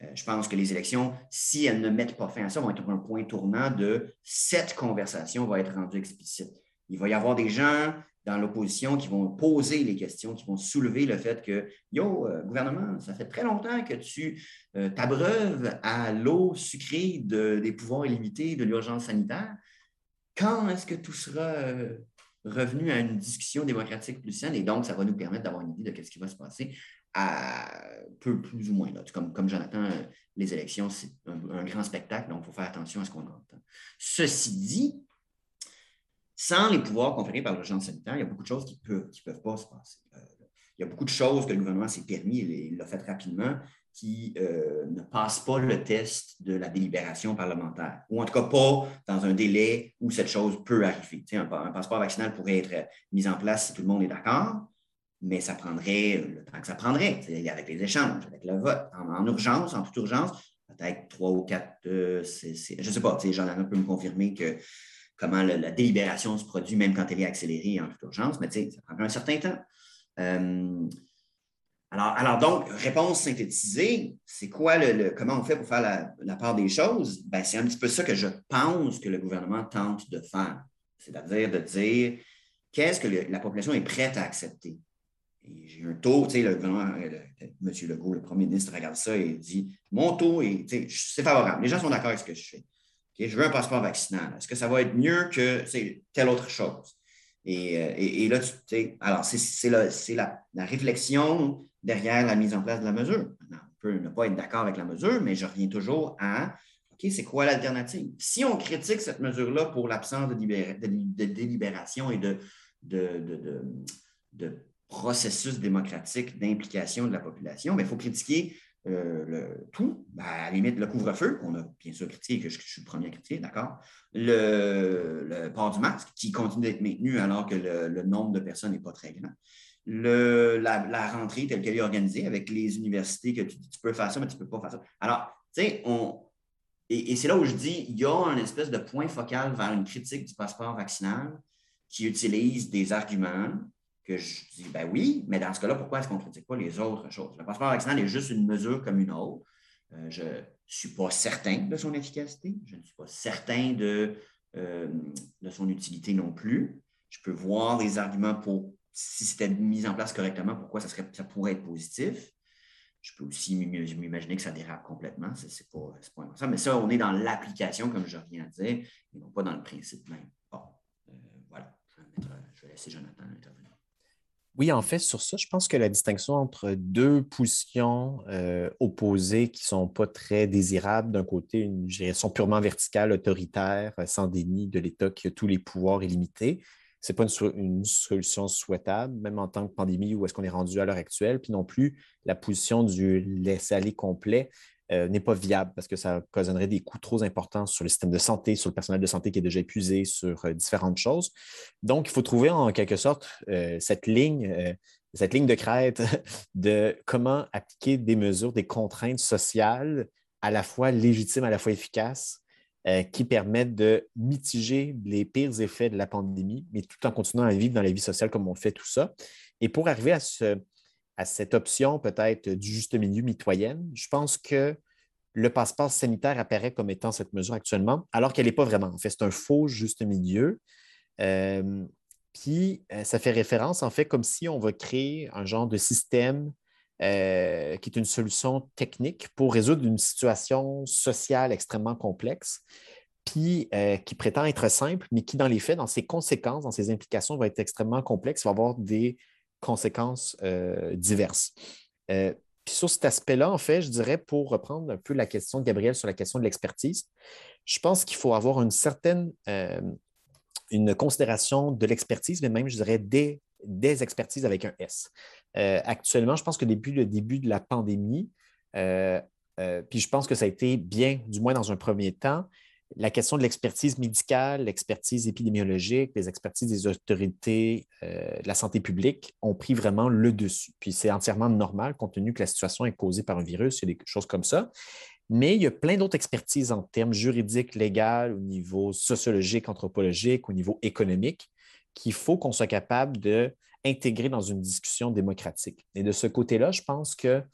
Euh, je pense que les élections, si elles ne mettent pas fin à ça, vont être un point tournant de cette conversation va être rendue explicite. Il va y avoir des gens dans l'opposition qui vont poser les questions, qui vont soulever le fait que, yo, euh, gouvernement, ça fait très longtemps que tu euh, t'abreuves à l'eau sucrée des pouvoirs illimités de l'urgence sanitaire. Quand est-ce que tout sera revenu à une discussion démocratique plus saine? Et donc, ça va nous permettre d'avoir une idée de ce qui va se passer à peu plus ou moins. Là. Comme, comme Jonathan, euh, les élections, c'est un, grand spectacle, donc il faut faire attention à ce qu'on entend. Ceci dit, sans les pouvoirs conférés par l'urgence sanitaire, il y a beaucoup de choses qui ne peuvent, qui peuvent pas se passer. Euh, il y a beaucoup de choses que le gouvernement s'est permis, il l'a fait rapidement, qui euh, ne passent pas le test de la délibération parlementaire, ou en tout cas pas dans un délai où cette chose peut arriver. un, un passeport vaccinal pourrait être mis en place si tout le monde est d'accord, mais ça prendrait le temps que ça prendrait, avec les échanges, avec le vote. En, urgence, en toute urgence, peut-être trois ou quatre, euh, je ne sais pas, Jean-Alain peut me confirmer que comment la délibération se produit, même quand elle est accélérée en toute urgence, mais ça prendrait un certain temps. Euh, alors, alors, donc, réponse synthétisée, c'est quoi le, comment on fait pour faire la, part des choses? Ben, c'est un petit peu ça que je pense que le gouvernement tente de faire. C'est-à-dire de dire qu'est-ce que la population est prête à accepter j'ai un taux, tu sais, le, M. Legault, le premier ministre, regarde ça et dit Mon taux, c'est favorable. Les gens sont d'accord avec ce que je fais. Je veux un passeport vaccinal. Est-ce que ça va être mieux que telle autre chose? Et, euh, là, tu alors, c'est la, réflexion derrière la mise en place de la mesure. on peut ne pas être d'accord avec la mesure, mais je reviens toujours à OK, c'est quoi l'alternative? Si on critique cette mesure-là pour l'absence de, délibération et de, de, processus démocratique d'implication de la population, il faut critiquer euh, le, tout, ben, à la limite le couvre-feu, qu'on a bien sûr critiqué, que je, suis le premier à critiquer, d'accord, le, port du masque, qui continue d'être maintenu alors que le, nombre de personnes n'est pas très grand, le, la, rentrée telle qu'elle est organisée avec les universités, que tu, tu peux faire ça, mais tu ne peux pas faire ça. Alors, tu sais, on, et, et c'est là où je dis, il y a un espèce de point focal vers une critique du passeport vaccinal qui utilise des arguments que je dis, ben oui, mais dans ce cas-là, pourquoi est-ce qu'on ne critique pas les autres choses? Le passeport vaccinal est juste une mesure comme une autre. Euh, je ne suis pas certain de son efficacité. Je ne suis pas certain de, euh, de son utilité non plus. Je peux voir les arguments pour, si c'était mis en place correctement, pourquoi ça, serait, ça pourrait être positif. Je peux aussi m'imaginer que ça dérape complètement. Ce n'est pas, pas ça. Mais ça, on est dans l'application, comme je viens de dire, et non pas dans le principe même. Bon, euh, voilà. Je vais, je vais laisser Jonathan intervenir. Oui, en fait, sur ça, je pense que la distinction entre deux positions euh, opposées qui ne sont pas très désirables, d'un côté, une direction purement verticale, autoritaire, euh, sans déni de l'État qui a tous les pouvoirs illimités, ce n'est pas une, solution souhaitable, même en tant que pandémie où est-ce qu'on est rendu à l'heure actuelle, puis non plus la position du laisser-aller complet euh, n'est pas viable parce que ça occasionnerait des coûts trop importants sur le système de santé, sur le personnel de santé qui est déjà épuisé, sur euh, différentes choses. Donc, il faut trouver en quelque sorte euh, cette ligne, cette ligne de crête de comment appliquer des mesures, des contraintes sociales à la fois légitimes, à la fois efficaces, qui permettent de mitiger les pires effets de la pandémie, mais tout en continuant à vivre dans la vie sociale comme on fait tout ça. Et pour arriver à ce, à cette option peut-être du juste milieu mitoyenne. Je pense que le passeport sanitaire apparaît comme étant cette mesure actuellement, alors qu'elle n'est pas vraiment. En fait, c'est un faux juste milieu. Euh, puis, euh, ça fait référence, en fait, comme si on va créer un genre de système euh, qui est une solution technique pour résoudre une situation sociale extrêmement complexe, puis qui prétend être simple, mais qui, dans les faits, dans ses conséquences, dans ses implications, va être extrêmement complexe, va avoir des conséquences euh, diverses. Euh, puis sur cet aspect-là, en fait, je dirais, pour reprendre un peu la question de Gabriel sur la question de l'expertise, je pense qu'il faut avoir une certaine euh, une considération de l'expertise, mais même, je dirais, des, des expertises avec un S. actuellement, je pense que depuis le début de la pandémie, puis je pense que ça a été bien, du moins dans un premier temps, la question de l'expertise médicale, l'expertise épidémiologique, les expertises des autorités de la santé publique ont pris vraiment le dessus. Puis c'est entièrement normal compte tenu que la situation est causée par un virus, il y a des choses comme ça. Mais il y a plein d'autres expertises en termes juridiques, légaux, au niveau sociologique, anthropologique, au niveau économique, qu'il faut qu'on soit capable d'intégrer dans une discussion démocratique. Et de ce côté-là, je pense qu'il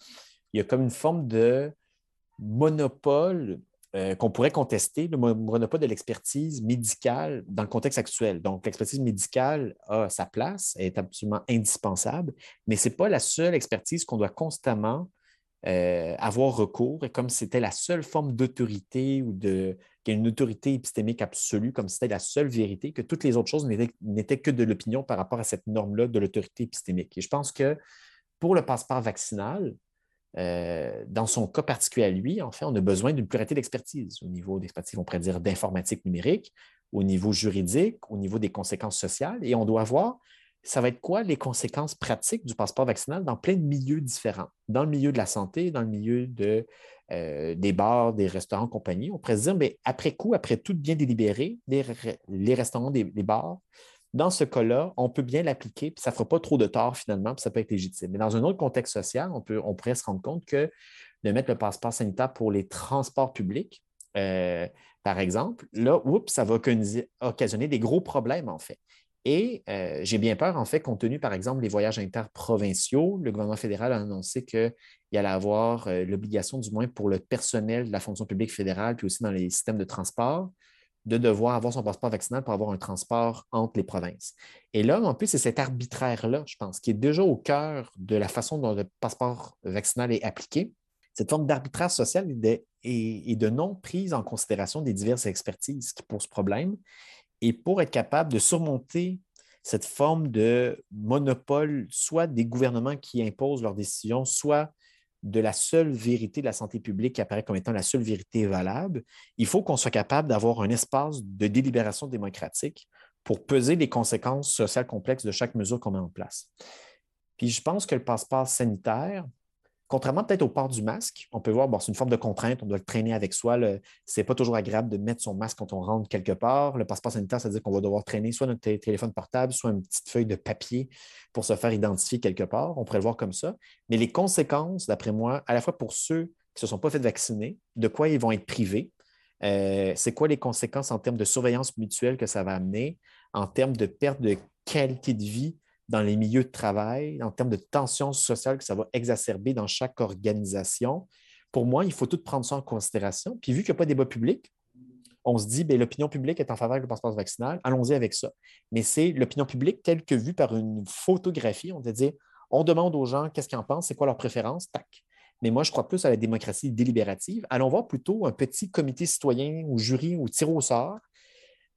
y a comme une forme de monopole euh, qu'on pourrait contester, le monopole de l'expertise médicale dans le contexte actuel. Donc, l'expertise médicale a sa place, est absolument indispensable, mais ce n'est pas la seule expertise qu'on doit constamment euh, avoir recours, et comme c'était la seule forme d'autorité ou de une autorité épistémique absolue, comme c'était la seule vérité, que toutes les autres choses n'étaient que de l'opinion par rapport à cette norme-là de l'autorité épistémique. Et je pense que pour le passeport vaccinal, euh, dans son cas particulier à lui, en fait, on a besoin d'une pluralité d'expertise au niveau d'expertise, on pourrait dire d'informatique numérique, au niveau juridique, au niveau des conséquences sociales, et on doit voir ça va être quoi les conséquences pratiques du passeport vaccinal dans plein de milieux différents, dans le milieu de la santé, dans le milieu euh, des bars, des restaurants, compagnie. On pourrait se dire, mais après coup, après tout bien délibéré, les, restaurants, les bars, dans ce cas-là, on peut bien l'appliquer, puis ça ne fera pas trop de tort finalement, puis ça peut être légitime. Mais dans un autre contexte social, on, peut, on pourrait se rendre compte que de mettre le passeport sanitaire pour les transports publics, euh, par exemple, là, oups, ça va occasionner des gros problèmes en fait. Et euh, j'ai bien peur, en fait, compte tenu, par exemple, des voyages interprovinciaux, le gouvernement fédéral a annoncé qu'il allait avoir euh, l'obligation, du moins pour le personnel de la fonction publique fédérale, puis aussi dans les systèmes de transport, de devoir avoir son passeport vaccinal pour avoir un transport entre les provinces. Et là, en plus, c'est cet arbitraire-là, je pense, qui est déjà au cœur de la façon dont le passeport vaccinal est appliqué. Cette forme d'arbitraire social et de non prise en considération des diverses expertises qui posent problème et pour être capable de surmonter cette forme de monopole, soit des gouvernements qui imposent leurs décisions, soit de la seule vérité de la santé publique qui apparaît comme étant la seule vérité valable, il faut qu'on soit capable d'avoir un espace de délibération démocratique pour peser les conséquences sociales complexes de chaque mesure qu'on met en place. Puis je pense que le passeport sanitaire, Contrairement peut-être au port du masque, on peut voir, bon, c'est une forme de contrainte, on doit le traîner avec soi. Ce n'est pas toujours agréable de mettre son masque quand on rentre quelque part. Le passeport sanitaire, ça veut dire qu'on va devoir traîner soit notre téléphone portable, soit une petite feuille de papier pour se faire identifier quelque part. On pourrait le voir comme ça. Mais les conséquences, d'après moi, à la fois pour ceux qui ne se sont pas fait vacciner, de quoi ils vont être privés, euh, c'est quoi les conséquences en termes de surveillance mutuelle que ça va amener, en termes de perte de qualité de vie dans les milieux de travail, en termes de tensions sociales que ça va exacerber dans chaque organisation. Pour moi, il faut tout prendre ça en considération. Puis vu qu'il n'y a pas de débat public, on se dit, ben, l'opinion publique est en faveur du passeport vaccinal, allons-y avec ça. Mais c'est l'opinion publique telle que vue par une photographie. On va dire, on demande aux gens qu'est-ce qu'ils en pensent, c'est quoi leur préférence, tac. Mais moi, je crois plus à la démocratie délibérative. Allons voir plutôt un petit comité citoyen ou jury ou tir au sort.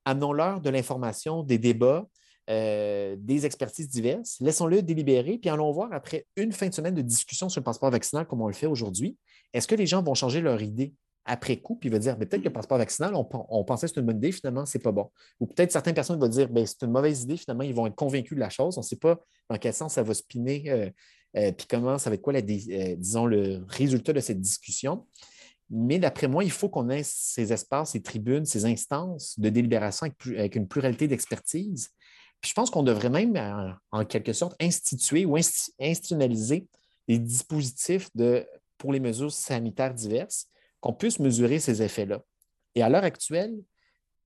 Amenons-leur de l'information, des débats, euh, des expertises diverses. Laissons-le délibérer, puis allons voir après une fin de semaine de discussion sur le passeport vaccinal comme on le fait aujourd'hui, est-ce que les gens vont changer leur idée après coup, puis vont dire, peut-être que le passeport vaccinal, on, pensait que c'était une bonne idée, finalement, ce n'est pas bon. Ou peut-être certaines personnes vont dire, ben, c'est une mauvaise idée, finalement, ils vont être convaincus de la chose. On ne sait pas dans quel sens ça va spinner, euh, euh, puis comment, ça va être quoi, disons, le résultat de cette discussion. Mais d'après moi, il faut qu'on ait ces espaces, ces tribunes, ces instances de délibération avec une pluralité d'expertise je pense qu'on devrait même, euh, en, quelque sorte, instituer ou institutionnaliser des dispositifs de, pour les mesures sanitaires diverses, qu'on puisse mesurer ces effets-là. Et à l'heure actuelle,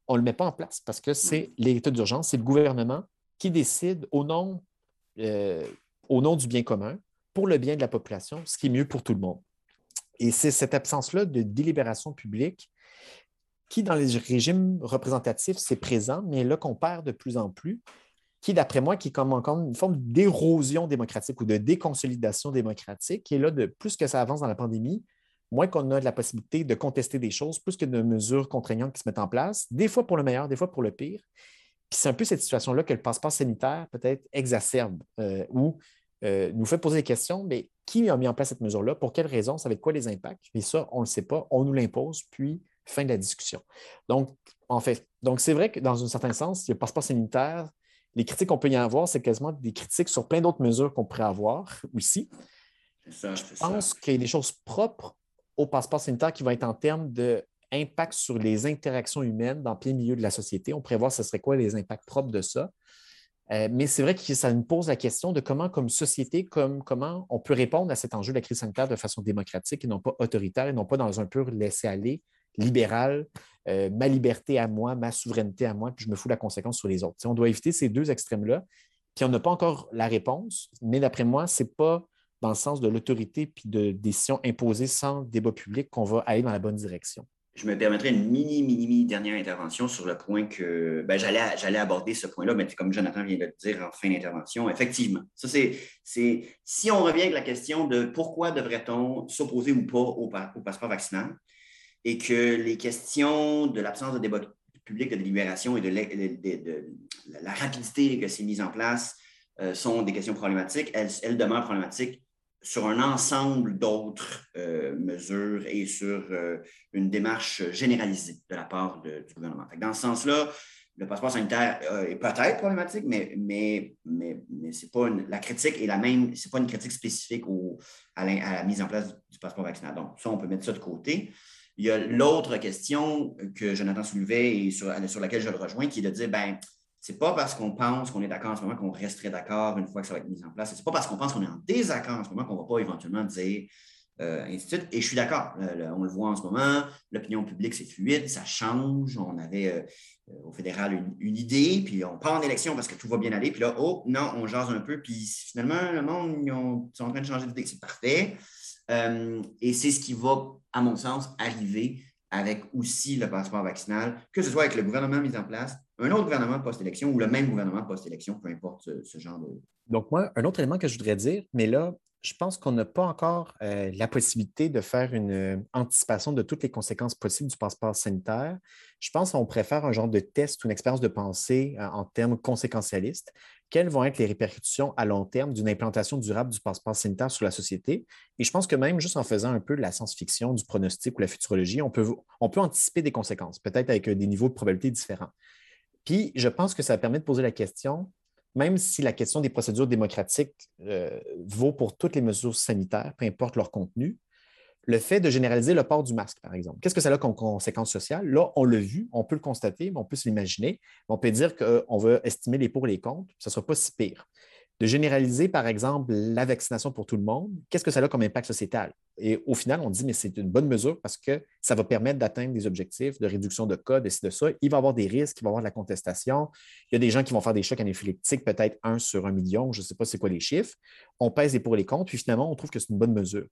on ne le met pas en place parce que c'est l'état d'urgence, c'est le gouvernement qui décide au nom, euh, au nom du bien commun, pour le bien de la population, ce qui est mieux pour tout le monde. Et c'est cette absence-là de délibération publique qui, dans les régimes représentatifs, c'est présent, mais là qu'on perd de plus en plus, qui, d'après moi, qui est comme encore une forme d'érosion démocratique ou de déconsolidation démocratique. Et là, de plus que ça avance dans la pandémie, moins qu'on a de la possibilité de contester des choses, plus que de mesures contraignantes qui se mettent en place, des fois pour le meilleur, des fois pour le pire. Puis c'est un peu cette situation-là que le passeport sanitaire peut-être exacerbe euh, ou euh, nous fait poser des questions, mais qui a mis en place cette mesure-là? Pour quelles raisons? Ça va être quoi les impacts? Et ça, on ne le sait pas, on nous l'impose, puis fin de la discussion. Donc, en fait, donc c'est vrai que dans un certain sens, le passeport sanitaire, les critiques qu'on peut y avoir, c'est quasiment des critiques sur plein d'autres mesures qu'on pourrait avoir aussi. je pense qu'il y a des choses propres au passeport sanitaire qui vont être en termes d'impact sur les interactions humaines dans plein milieu de la société. On pourrait voir ce serait quoi les impacts propres de ça. Euh, mais c'est vrai que ça nous pose la question de comment, comme société, comme, comment on peut répondre à cet enjeu de la crise sanitaire de façon démocratique et non pas autoritaire et non pas dans un pur laisser-aller libéral, euh, ma liberté à moi, ma souveraineté à moi, puis je me fous la conséquence sur les autres. on doit éviter ces deux extrêmes-là. Puis on n'a pas encore la réponse, mais d'après moi, ce n'est pas dans le sens de l'autorité puis de décisions imposées sans débat public qu'on va aller dans la bonne direction. Je me permettrai une mini, mini, mini dernière intervention sur le point que ben, j'allais aborder ce point-là, mais comme Jonathan vient de le dire en fin d'intervention, effectivement. Ça, c'est si on revient avec la question de pourquoi devrait-on s'opposer ou pas au, passeport vaccinal et que les questions de l'absence de débat public, de délibération et de, la rapidité que c'est mis en place euh, sont des questions problématiques, elles demeurent problématiques sur un ensemble d'autres euh, mesures et sur euh, une démarche généralisée de la part du gouvernement. dans ce sens-là, le passeport sanitaire est peut-être problématique, mais, mais, mais, c'est pas la critique est la même, c'est pas une critique spécifique à, la, mise en place du, passeport vaccinal. Donc, ça, on peut mettre ça de côté. Il y a l'autre question que Jonathan soulevait et sur, laquelle je le rejoins, qui est de dire, ben, n'est pas parce qu'on pense qu'on est d'accord en ce moment qu'on resterait d'accord une fois que ça va être mis en place. Ce n'est pas parce qu'on pense qu'on est en désaccord en ce moment qu'on ne va pas éventuellement dire euh, ainsi de suite. Et je suis d'accord. on le voit en ce moment, l'opinion publique, c'est fluide, ça change. On avait euh, au fédéral une, idée, puis on part en élection parce que tout va bien aller. Puis là, oh, non, on jase un peu, puis finalement, le monde, ils, sont en train de changer d'idée. C'est parfait. Euh, et c'est ce qui va, à mon sens, arriver avec aussi le passeport vaccinal, que ce soit avec le gouvernement mis en place, un autre gouvernement post-élection ou le même gouvernement post-élection, peu importe ce, genre de. Donc, moi, un autre élément que je voudrais dire, mais là, je pense qu'on n'a pas encore euh, la possibilité de faire une euh, anticipation de toutes les conséquences possibles du passeport sanitaire. Je pense qu'on préfère un genre de test ou une expérience de pensée euh, en termes conséquentialistes quelles vont être les répercussions à long terme d'une implantation durable du passeport sanitaire sur la société. Et je pense que même juste en faisant un peu de la science-fiction, du pronostic ou la futurologie, on peut, anticiper des conséquences, peut-être avec des niveaux de probabilité différents. Puis, je pense que ça permet de poser la question, même si la question des procédures démocratiques euh, vaut pour toutes les mesures sanitaires, peu importe leur contenu, le fait de généraliser le port du masque, par exemple. Qu'est-ce que ça a comme conséquence sociale? Là, on l'a vu, on peut le constater, on peut s'imaginer. On peut dire qu'on va estimer les pour et les contre, ce ne sera pas si pire. De généraliser, par exemple, la vaccination pour tout le monde, qu'est-ce que ça a comme impact sociétal? Et au final, on dit, mais c'est une bonne mesure parce que ça va permettre d'atteindre des objectifs de réduction de cas, de ci, de ça. Il va y avoir des risques, il va y avoir de la contestation. Il y a des gens qui vont faire des chocs anaphylaxtiques, peut-être un sur un million, je ne sais pas c'est quoi les chiffres. On pèse les pour et les contre, puis finalement, on trouve que c'est une bonne mesure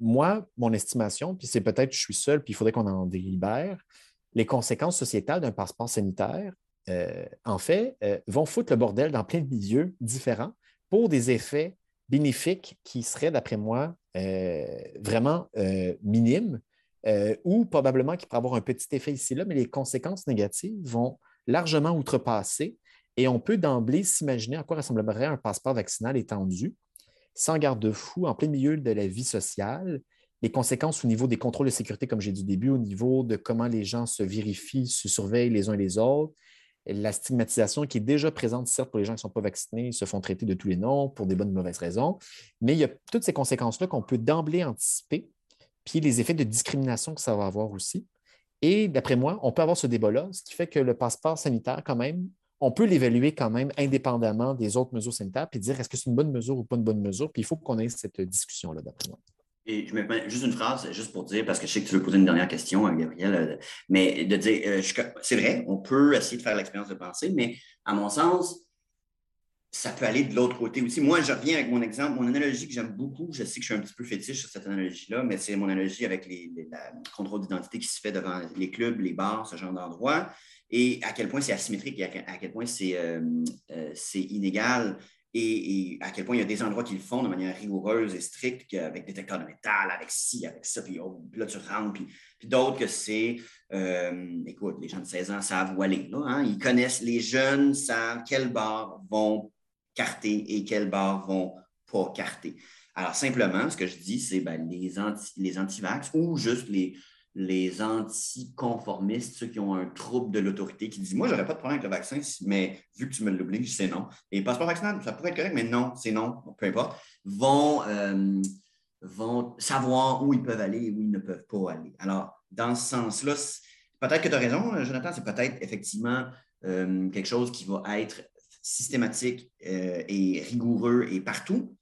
moi, mon estimation, puis c'est peut-être que je suis seul, puis il faudrait qu'on en délibère, les conséquences sociétales d'un passeport sanitaire, euh, en fait, euh, vont foutre le bordel dans plein de milieux différents pour des effets bénéfiques qui seraient, d'après moi, euh, vraiment minimes ou probablement qui pourraient avoir un petit effet ici là, mais les conséquences négatives vont largement outrepasser et on peut d'emblée s'imaginer à quoi ressemblerait un passeport vaccinal étendu sans garde-fou, en plein milieu de la vie sociale, les conséquences au niveau des contrôles de sécurité, comme j'ai dit au début, au niveau de comment les gens se vérifient, se surveillent les uns les autres, la stigmatisation qui est déjà présente, certes, pour les gens qui ne sont pas vaccinés, ils se font traiter de tous les noms pour des bonnes ou mauvaises raisons, mais il y a toutes ces conséquences-là qu'on peut d'emblée anticiper, puis les effets de discrimination que ça va avoir aussi. Et d'après moi, on peut avoir ce débat-là, ce qui fait que le passeport sanitaire, quand même, on peut l'évaluer quand même indépendamment des autres mesures sanitaires, puis dire est-ce que c'est une bonne mesure ou pas une bonne mesure, puis il faut qu'on ait cette discussion-là, d'après moi. Et je me juste une phrase, juste pour dire, parce que je sais que tu veux poser une dernière question, hein, Gabriel, euh, mais de dire, euh, c'est vrai, on peut essayer de faire l'expérience de pensée, mais à mon sens, ça peut aller de l'autre côté aussi. Moi, je reviens avec mon exemple, mon analogie que j'aime beaucoup, je sais que je suis un petit peu fétiche sur cette analogie-là, mais c'est mon analogie avec les, les, d'identité qui se fait devant les clubs, les bars, ce genre d'endroits et à quel point c'est asymétrique et à quel point c'est euh, euh, inégal et, à quel point il y a des endroits qui le font de manière rigoureuse et stricte, avec détecteur de métal, avec ci, avec ça, puis, oh, là tu rentres, puis, d'autres que c'est, euh, écoute, les gens de 16 ans savent où aller, là, hein? ils connaissent, les jeunes savent quels bars vont carter et quels bars vont pas carter. Alors simplement, ce que je dis, c'est ben, les, anti, les anti-vax ou juste les, les anticonformistes, ceux qui ont un trouble de l'autorité, qui disent Moi, j'aurais pas de problème avec le vaccin, mais vu que tu me l'obliges, c'est non. Et passeport vaccinal, ça pourrait être correct, mais non, c'est non, peu importe, vont, euh, vont savoir où ils peuvent aller et où ils ne peuvent pas aller. Alors, dans ce sens-là, peut-être que tu as raison, Jonathan, c'est peut-être effectivement euh, quelque chose qui va être systématique euh, et rigoureux et partout.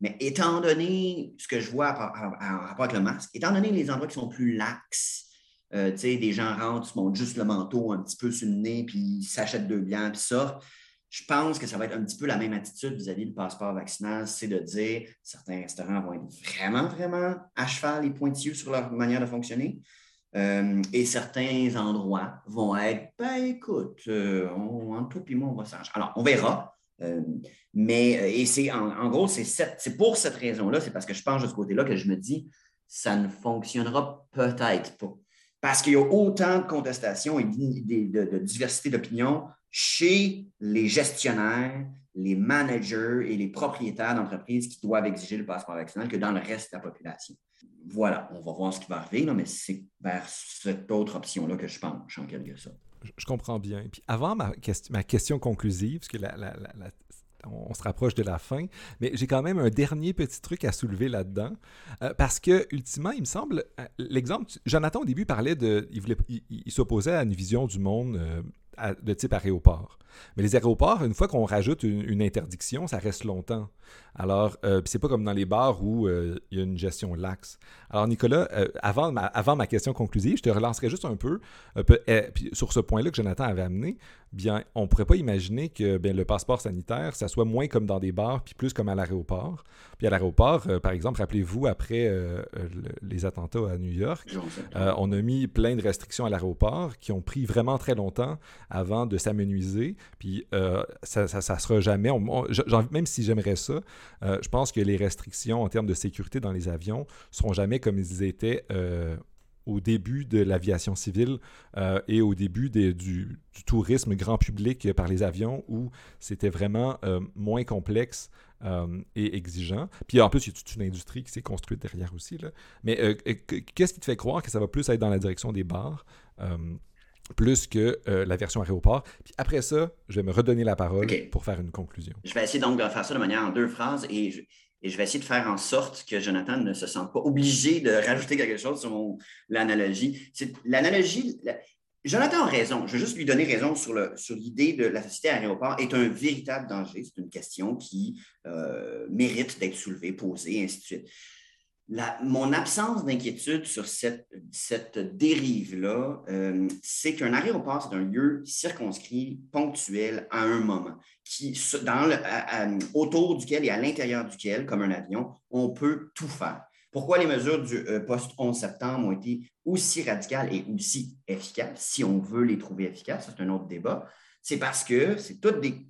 Mais étant donné ce que je vois en rapport avec le masque, étant donné les endroits qui sont plus laxes, euh, tu sais, des gens rentrent, se montent juste le manteau un petit peu sur le nez, puis ils s'achètent deux biens, puis sortent. Je pense que ça va être un petit peu la même attitude vis-à-vis du passeport vaccinal, c'est de dire certains restaurants vont être vraiment, vraiment à cheval et pointilleux sur leur manière de fonctionner. Euh, et certains endroits vont être, ben écoute, euh, on, entre toi et moi, on va s'arranger. Alors, on verra. Mais, et c'est en, gros, c'est pour cette raison-là, c'est parce que je pense de ce côté-là que je me dis, ça ne fonctionnera peut-être pas. Parce qu'il y a autant de contestations et de, diversité d'opinion chez les gestionnaires, les managers et les propriétaires d'entreprises qui doivent exiger le passeport vaccinal que dans le reste de la population. Voilà, on va voir ce qui va arriver, mais c'est vers cette autre option-là que je penche en quelque sorte. Je, comprends bien. Puis avant ma, ma question conclusive, parce que la, on se rapproche de la fin, mais j'ai quand même un dernier petit truc à soulever là-dedans, euh, parce que ultimement, il me semble, euh, l'exemple, Jonathan au début parlait de, il, s'opposait à une vision du monde euh, de type aéroport. Mais les aéroports, une fois qu'on rajoute une, interdiction, ça reste longtemps. Alors, c'est pas comme dans les bars où il y a une gestion laxe. Alors, Nicolas, avant, ma, question conclusive, je te relancerai juste un peu, eh, sur ce point-là que Jonathan avait amené. Bien, on pourrait pas imaginer que bien, le passeport sanitaire, ça soit moins comme dans des bars, puis plus comme à l'aéroport. Puis à l'aéroport, par exemple, rappelez-vous, après les attentats à New York, on a mis plein de restrictions à l'aéroport qui ont pris vraiment très longtemps avant de s'amenuiser. Puis ça, ça, sera jamais, même si j'aimerais ça, euh, je pense que les restrictions en termes de sécurité dans les avions seront jamais comme ils étaient euh, au début de l'aviation civile euh, et au début du, tourisme grand public par les avions où c'était vraiment moins complexe et exigeant. Puis en plus, il y a toute une industrie qui s'est construite derrière aussi. Là. Mais qu'est-ce qui te fait croire que ça va plus être dans la direction des bars plus que euh, la version aéroport. Puis après ça, je vais me redonner la parole pour faire une conclusion. Je vais essayer donc de faire ça de manière en deux phrases et je, et je vais essayer de faire en sorte que Jonathan ne se sente pas obligé de rajouter quelque chose sur l'analogie. L'analogie, Jonathan a raison. Je vais juste lui donner raison sur l'idée sur de la société aéroport est un véritable danger. C'est une question qui euh, mérite d'être soulevée, posée, et ainsi de suite mon absence d'inquiétude sur cette, cette dérive-là, euh, c'est qu'un aéroport, c'est un lieu circonscrit, ponctuel, à un moment, qui, dans autour duquel et à l'intérieur duquel, comme un avion, on peut tout faire. Pourquoi les mesures du euh, post-11 septembre ont été aussi radicales et aussi efficaces, si on veut les trouver efficaces, c'est un autre débat, c'est parce que c'est tout des,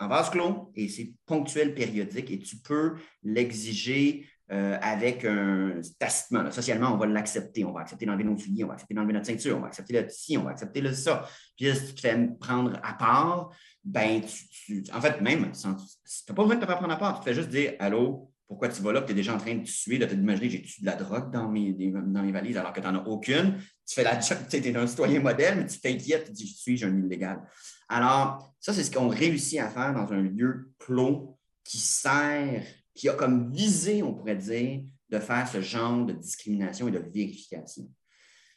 en vase clos et c'est ponctuel, périodique, et tu peux l'exiger euh, avec un tacitement. Socialement, on va l'accepter. On va accepter d'enlever nos souliers, on va accepter d'enlever notre ceinture, on va accepter le ci, on va accepter le ça. Puis si tu te fais prendre à part, ben, tu, en fait, même, tu n'as pas besoin de te faire prendre à part. Tu te fais juste dire Allô, pourquoi tu vas là? Tu es déjà en train de suer, de t'imaginer que j'ai de la drogue dans mes, dans mes valises alors que tu n'en as aucune. Tu fais la tu es un citoyen modèle, mais tu t'inquiètes, tu dis Suis-je un illégal? Alors, ça, c'est ce qu'on réussit à faire dans un lieu clos qui sert qui a comme visée, on pourrait dire, de faire ce genre de discrimination et de vérification.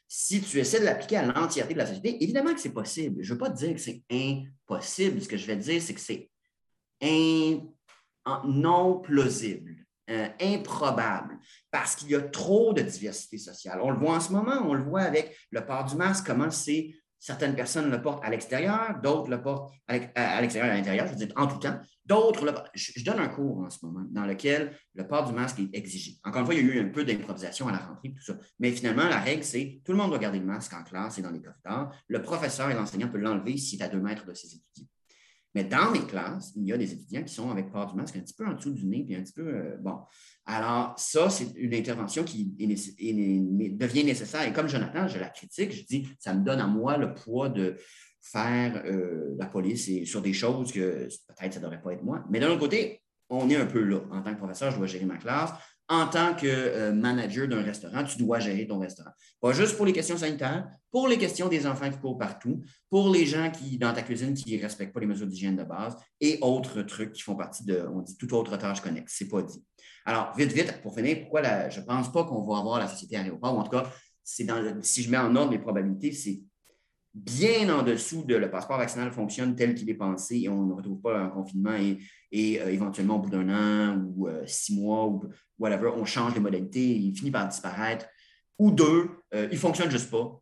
Si tu essaies de l'appliquer à l'entièreté de la société, évidemment que c'est possible. Je ne veux pas te dire que c'est impossible. Ce que je vais te dire, c'est que c'est non plausible, euh, improbable, parce qu'il y a trop de diversité sociale. On le voit en ce moment, on le voit avec le port du masque, comment c'est Certaines personnes le portent à l'extérieur, d'autres le portent à l'extérieur et à l'intérieur, je veux dire en tout temps. D'autres, je, donne un cours en ce moment dans lequel le port du masque est exigé. Encore une fois, il y a eu un peu d'improvisation à la rentrée, tout ça. Mais finalement, la règle, c'est tout le monde doit garder le masque en classe et dans les corridors. Le professeur et l'enseignant peuvent l'enlever s'il est à deux mètres de ses étudiants. Mais dans mes classes, il y a des étudiants qui sont avec port du masque un petit peu en dessous du nez, puis un petit peu. Euh, bon. Alors, ça, c'est une intervention qui devient nécessaire. Et comme Jonathan, je la critique, je dis, ça me donne à moi le poids de faire euh, la police sur des choses que peut-être ça ne devrait pas être moi. Mais d'un autre côté, on est un peu là. En tant que professeur, je dois gérer ma classe. En tant que euh, manager d'un restaurant, tu dois gérer ton restaurant. Pas juste pour les questions sanitaires, pour les questions des enfants qui courent partout, pour les gens qui, dans ta cuisine, qui ne respectent pas les mesures d'hygiène de base et autres trucs qui font partie de, on dit, toute autre tâche connexe. Ce n'est pas dit. Alors, vite, vite, pour finir, pourquoi je ne pense pas qu'on va avoir la société aéroport, ou en tout cas, c'est dans si je mets en ordre les probabilités, c'est bien en dessous de le passeport vaccinal fonctionne tel qu'il est pensé et on ne retrouve pas un confinement et, euh, éventuellement au bout d'un an ou euh, six mois ou whatever, on change les modalités, il finit par disparaître. Ou deux, euh, il ne fonctionne juste pas.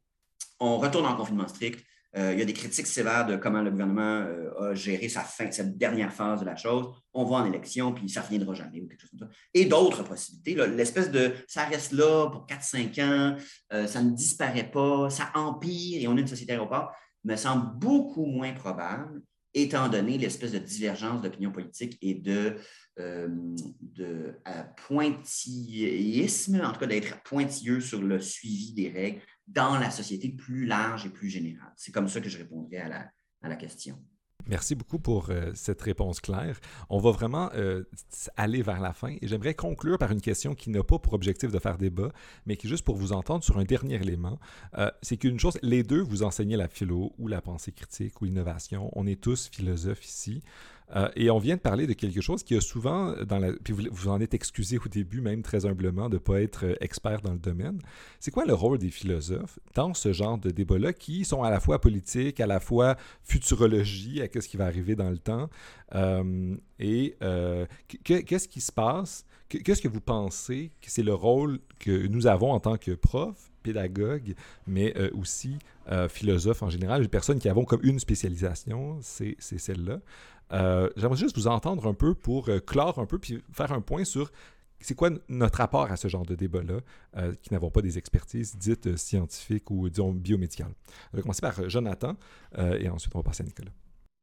On retourne en confinement strict. Il y a des critiques sévères de comment le gouvernement a géré sa fin, cette dernière phase de la chose. On va en élection, puis ça ne reviendra jamais ou quelque chose comme ça. Et d'autres possibilités. L'espèce de ça reste là pour 4-5 ans, ça ne disparaît pas, ça empire et on a une société aéroport, me semble beaucoup moins probable étant donné l'espèce de divergence d'opinion politique et de, euh, euh, pointillisme, en tout cas d'être pointilleux sur le suivi des règles dans la société plus large et plus générale. C'est comme ça que je répondrai à la, à la question. Merci beaucoup pour euh, cette réponse claire. On va vraiment euh, aller vers la fin et j'aimerais conclure par une question qui n'a pas pour objectif de faire débat, mais qui est juste pour vous entendre sur un dernier élément. Euh, c'est qu'une chose, les deux, vous enseignez la philo ou la pensée critique ou l'innovation. On est tous philosophes ici. Euh, et on vient de parler de quelque chose qui a souvent, dans la, puis vous, vous en êtes excusé au début, même très humblement, de ne pas être euh, expert dans le domaine. C'est quoi le rôle des philosophes dans ce genre de débat-là qui sont à la fois politiques, à la fois futurologie, à ce qui va arriver dans le temps? Euh, et qu'est-ce qui se passe? Qu'est-ce que vous pensez que c'est le rôle que nous avons en tant que profs, pédagogues, mais aussi philosophes en général, les personnes qui avons comme une spécialisation, c'est celle-là. Euh, j'aimerais juste vous entendre un peu pour euh, clore un peu puis faire un point sur c'est quoi notre rapport à ce genre de débat-là, euh, qui n'avons pas des expertises dites scientifiques ou, disons, biomédicales. On va commencer par Jonathan et ensuite on va passer à Nicolas.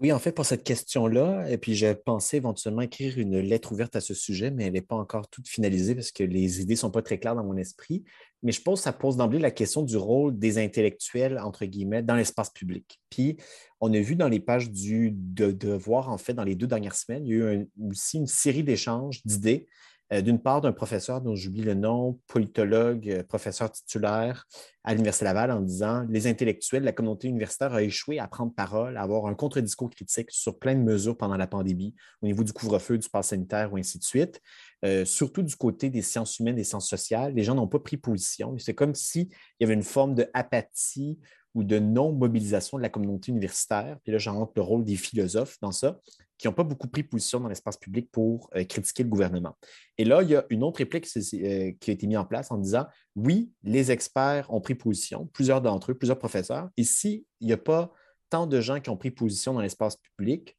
Oui, en fait, pour cette question-là, et puis j'ai pensé éventuellement écrire une lettre ouverte à ce sujet, mais elle n'est pas encore toute finalisée parce que les idées ne sont pas très claires dans mon esprit. Mais je pense que ça pose d'emblée la question du rôle des intellectuels, entre guillemets, dans l'espace public. Puis, on a vu dans les pages du Devoir, en fait, dans les deux dernières semaines, il y a eu aussi une série d'échanges d'idées d'une part d'un professeur dont j'oublie le nom, politologue, euh, professeur titulaire à l'Université Laval, en disant les intellectuels, la communauté universitaire a échoué à prendre parole, à avoir un contre-discours critique sur plein de mesures pendant la pandémie, au niveau du couvre-feu, du pass sanitaire ou ainsi de suite. Euh, surtout du côté des sciences humaines, des sciences sociales, les gens n'ont pas pris position. C'est comme s'il y avait une forme d'apathie ou de non-mobilisation de la communauté universitaire. Puis là, j'entre le rôle des philosophes dans ça, qui n'ont pas beaucoup pris position dans l'espace public pour euh, critiquer le gouvernement. Et là, il y a une autre réplique euh, qui a été mise en place en disant oui, les experts ont pris position, plusieurs d'entre eux, plusieurs professeurs. Et s'il n'y a pas tant de gens qui ont pris position dans l'espace public,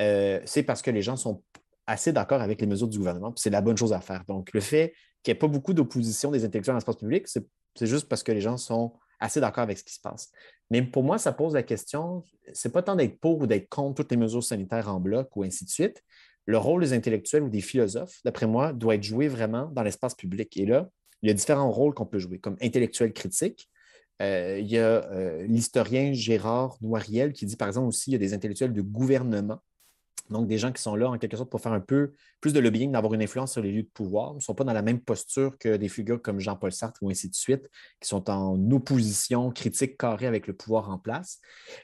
euh, c'est parce que les gens sont assez d'accord avec les mesures du gouvernement, c'est la bonne chose à faire. Donc, le fait qu'il n'y ait pas beaucoup d'opposition des intellectuels dans l'espace public, c'est juste parce que les gens sont assez d'accord avec ce qui se passe. Mais pour moi, ça pose la question, c'est pas tant d'être pour ou d'être contre toutes les mesures sanitaires en bloc ou ainsi de suite. Le rôle des intellectuels ou des philosophes, d'après moi, doit être joué vraiment dans l'espace public. Et là, il y a différents rôles qu'on peut jouer, comme intellectuel critique. Euh, il y a euh, l'historien Gérard Noiriel qui dit, par exemple, aussi, il y a des intellectuels de gouvernement donc, des gens qui sont là en quelque sorte pour faire un peu plus de lobbying, d'avoir une influence sur les lieux de pouvoir, ne sont pas dans la même posture que des figures comme Jean-Paul Sartre ou ainsi de suite, qui sont en opposition critique carrée avec le pouvoir en place.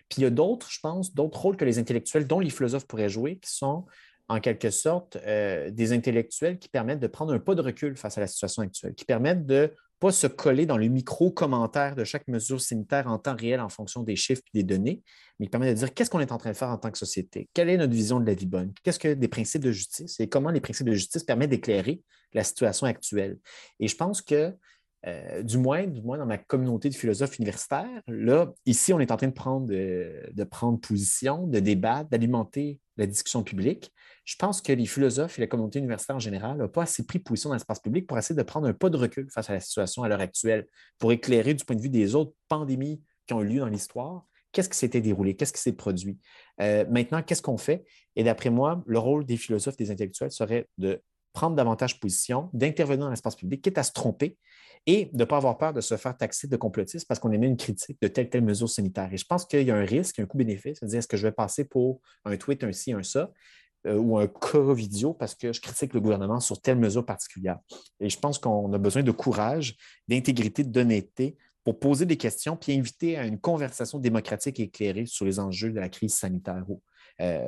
Puis il y a d'autres, je pense, d'autres rôles que les intellectuels, dont les philosophes pourraient jouer, qui sont en quelque sorte euh, des intellectuels qui permettent de prendre un pas de recul face à la situation actuelle, qui permettent de pas se coller dans le micro-commentaire de chaque mesure sanitaire en temps réel en fonction des chiffres et des données, mais qui permet de dire qu'est-ce qu'on est en train de faire en tant que société, quelle est notre vision de la vie bonne, qu'est-ce que des principes de justice et comment les principes de justice permettent d'éclairer la situation actuelle. Et je pense que, euh, du, moins, du moins dans ma communauté de philosophes universitaires, là, ici, on est en train de prendre, de prendre position, de débattre, d'alimenter la discussion publique je pense que les philosophes et la communauté universitaire en général n'ont pas assez pris position dans l'espace public pour essayer de prendre un pas de recul face à la situation à l'heure actuelle, pour éclairer du point de vue des autres pandémies qui ont eu lieu dans l'histoire, qu'est-ce qui s'était déroulé, qu'est-ce qui s'est produit? Euh, maintenant, qu'est-ce qu'on fait? Et d'après moi, le rôle des philosophes, des intellectuels serait de prendre davantage position, d'intervenir dans l'espace public, quitte à se tromper, et de ne pas avoir peur de se faire taxer de complotisme parce qu'on émet une critique de telle telle mesure sanitaire. Et je pense qu'il y a un risque, un coût-bénéfice, c'est-à-dire est-ce que je vais passer pour un tweet, un ci, un ça, ou un cas vidéo parce que je critique le gouvernement sur telle mesure particulière? Et je pense qu'on a besoin de courage, d'intégrité, d'honnêteté pour poser des questions puis inviter à une conversation démocratique éclairée sur les enjeux de la crise sanitaire.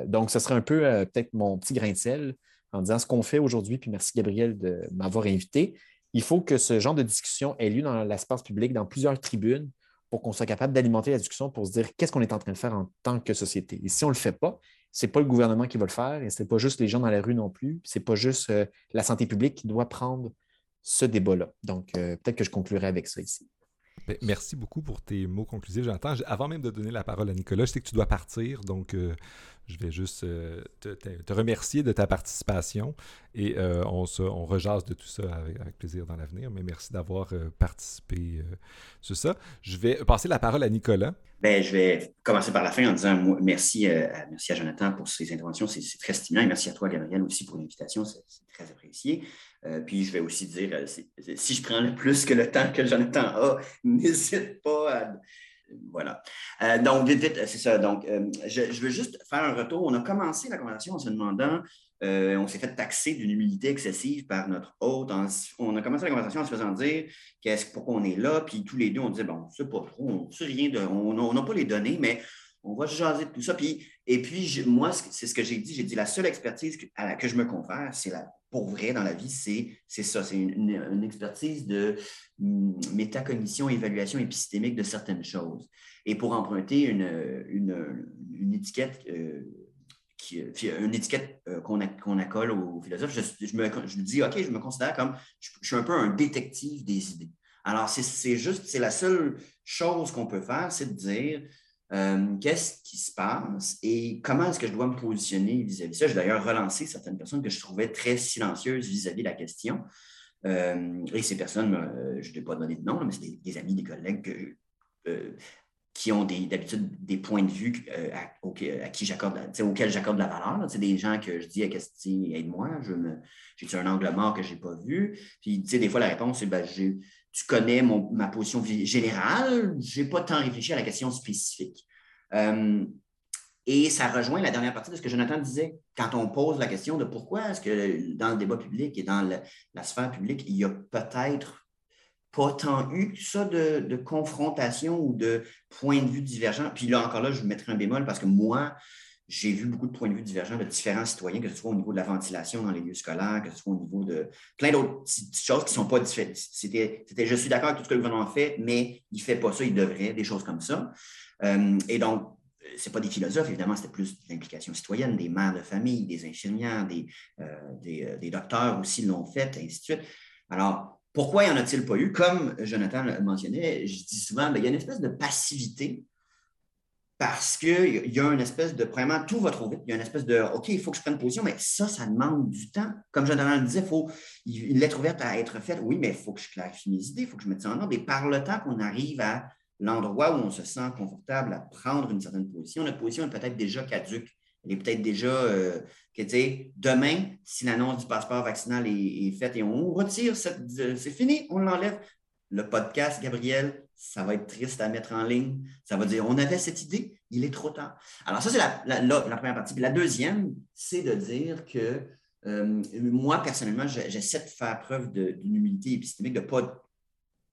donc, ce serait un peu peut-être mon petit grain de sel en disant ce qu'on fait aujourd'hui, puis merci Gabriel de m'avoir invité. Il faut que ce genre de discussion ait lieu dans l'espace public, dans plusieurs tribunes, pour qu'on soit capable d'alimenter la discussion pour se dire qu'est-ce qu'on est en train de faire en tant que société. Et si on ne le fait pas, ce n'est pas le gouvernement qui va le faire et ce n'est pas juste les gens dans la rue non plus. Ce n'est pas juste euh, la santé publique qui doit prendre ce débat-là. Donc, euh, peut-être que je conclurai avec ça ici. Ben, merci beaucoup pour tes mots conclusifs, J'entends. Avant même de donner la parole à Nicolas, je sais que tu dois partir, donc euh, je vais juste euh, te, remercier de ta participation et euh, on, se, on de tout ça avec, plaisir dans l'avenir. Mais merci d'avoir participé sur ça. Je vais passer la parole à Nicolas. Ben, je vais commencer par la fin en disant merci, merci à Jonathan pour ses interventions. C'est très stimulant. Et merci à toi, Gabriel, aussi pour l'invitation. C'est très apprécié. Euh, puis je vais aussi dire, euh, si je prends plus que le temps que Jonathan a, n'hésite pas à. Voilà. Euh, donc, vite, vite, c'est ça. Donc, je, veux juste faire un retour. On a commencé la conversation en se demandant, on s'est fait taxer d'une humilité excessive par notre hôte. on a commencé la conversation en se faisant dire qu'est-ce, pourquoi on est là. Puis tous les deux, on disait, bon, c'est pas trop, on sait rien, de, on n'a pas les données, mais on va jaser de tout ça. Puis, et puis, moi, c'est ce que j'ai dit. J'ai dit, la seule expertise à laquelle je me confère, c'est la pour vrai dans la vie, c'est ça. C'est une, expertise de hum, métacognition, évaluation épistémique de certaines choses. Et pour emprunter une, une, étiquette, euh, qui, une étiquette euh, qu'on accole aux philosophes, je, je, me, je, dis, OK, je me considère comme, je, suis un peu un détective des idées. Alors, c'est juste, c'est la seule chose qu'on peut faire, c'est de dire, euh, qu'est-ce qui se passe et comment est-ce que je dois me positionner vis-à-vis de ça? J'ai d'ailleurs relancé certaines personnes que je trouvais très silencieuses vis-à-vis de la question. Euh, et ces personnes, euh, je ne vais pas donner de nom, mais c'est des, amis, des collègues qui ont d'habitude des, points de vue à, qui j'accorde, auxquels j'accorde la valeur. C'est des gens que je dis à question, aide-moi, j'ai un angle mort que je n'ai pas vu. Puis, des fois, la réponse, c'est ben, j'ai tu connais ma position générale, je n'ai pas tant réfléchi à la question spécifique. Euh, et ça rejoint la dernière partie de ce que Jonathan disait quand on pose la question de pourquoi est-ce que dans le débat public et dans la sphère publique, il y a peut-être pas tant eu ça de, de, confrontation ou de points de vue divergents. Puis là, encore là, je mettrai un bémol parce que moi, j'ai vu beaucoup de points de vue divergents de différents citoyens, que ce soit au niveau de la ventilation dans les lieux scolaires, que ce soit au niveau de plein d'autres choses qui ne sont pas différentes. C'était, je suis d'accord avec tout ce que le gouvernement fait, mais il ne fait pas ça, il devrait, des choses comme ça. Euh, et donc, ce pas des philosophes, évidemment, c'était plus l'implication citoyenne, des mères de famille, des infirmières, des, euh, euh, des, docteurs aussi l'ont fait, et ainsi de suite. Alors, pourquoi n'y en a-t-il pas eu? Comme Jonathan le mentionnait, je dis souvent, ben, il y a une espèce de passivité parce qu'il y a une espèce de, vraiment, tout va trop vite. Il y a une espèce de, OK, il faut que je prenne position, mais ça, ça demande du temps. Comme Jonathan le disait, il faut lettre ouverte à être faite. Oui, mais il faut que je clarifie mes idées, il faut que je mette ça en ordre. Et par le temps qu'on arrive à l'endroit où on se sent confortable à prendre une certaine position, notre position est peut-être déjà caduque. Elle est peut-être déjà, euh, que, demain, si l'annonce du passeport vaccinal est, faite et on retire, c'est fini, on l'enlève. Le podcast, Gabriel, ça va être triste à mettre en ligne. Ça va dire, on avait cette idée, il est trop tard. Alors ça, c'est la, première partie. Puis la deuxième, c'est de dire que euh, moi, personnellement, j'essaie de faire preuve d'une humilité épistémique, de ne pas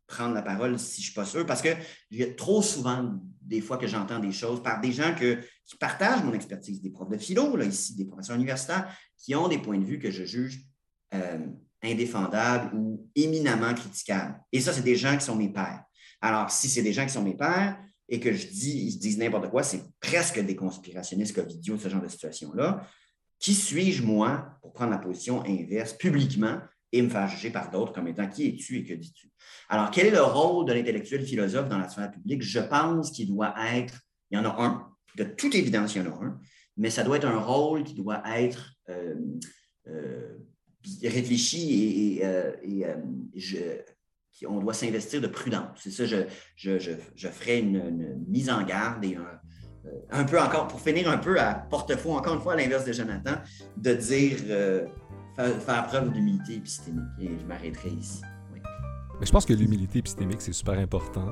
prendre la parole si je ne suis pas sûr, parce que y a trop souvent des fois que j'entends des choses par des gens qui partagent mon expertise, des profs de philo, là, ici, des professeurs universitaires, qui ont des points de vue que je juge euh, indéfendables ou éminemment critiquables. Et ça, c'est des gens qui sont mes pères. Alors, si c'est des gens qui sont mes pères et que je dis, ils se disent n'importe quoi, c'est presque des conspirationnistes covidiaux, ce genre de situation-là. Qui suis-je, moi, pour prendre la position inverse publiquement et me faire juger par d'autres comme étant qui es-tu et que dis-tu? Alors, quel est le rôle de l'intellectuel philosophe dans la sphère publique? Je pense qu'il doit être, il y en a un, de toute évidence, il y en a un, mais ça doit être un rôle qui doit être euh, euh, réfléchi et, euh, je, on doit s'investir de prudence. C'est ça, je, ferai une, mise en garde et un, peu encore, pour finir un peu à porte-faux, encore une fois à l'inverse de Jonathan, de dire, euh, faire, preuve d'humilité épistémique. Et je m'arrêterai ici. Mais je pense que l'humilité épistémique, c'est super important.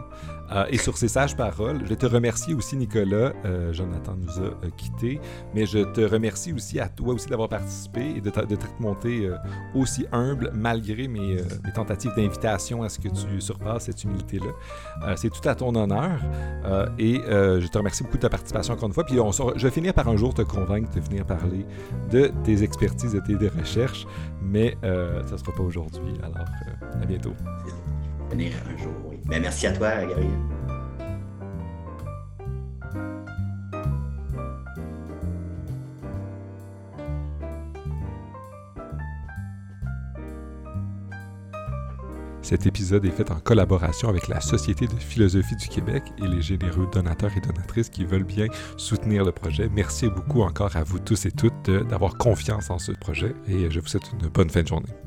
Euh, et sur ces sages paroles, je te remercier aussi, Nicolas. Euh, Jonathan nous a euh, quittés. Mais je te remercie aussi à toi aussi d'avoir participé et de t'être monté aussi humble malgré mes, tentatives d'invitation à ce que tu surpasses cette humilité-là. c'est tout à ton honneur. et je te remercie beaucoup de ta participation encore une fois. Puis je vais finir par un jour te convaincre de venir parler de tes expertises et tes recherches. Mais ça ne sera pas aujourd'hui. Alors, à bientôt un jour, merci à toi, Gabriel. Cet épisode est fait en collaboration avec la Société de philosophie du Québec et les généreux donateurs et donatrices qui veulent bien soutenir le projet. Merci beaucoup encore à vous tous et toutes d'avoir confiance en ce projet et je vous souhaite une bonne fin de journée.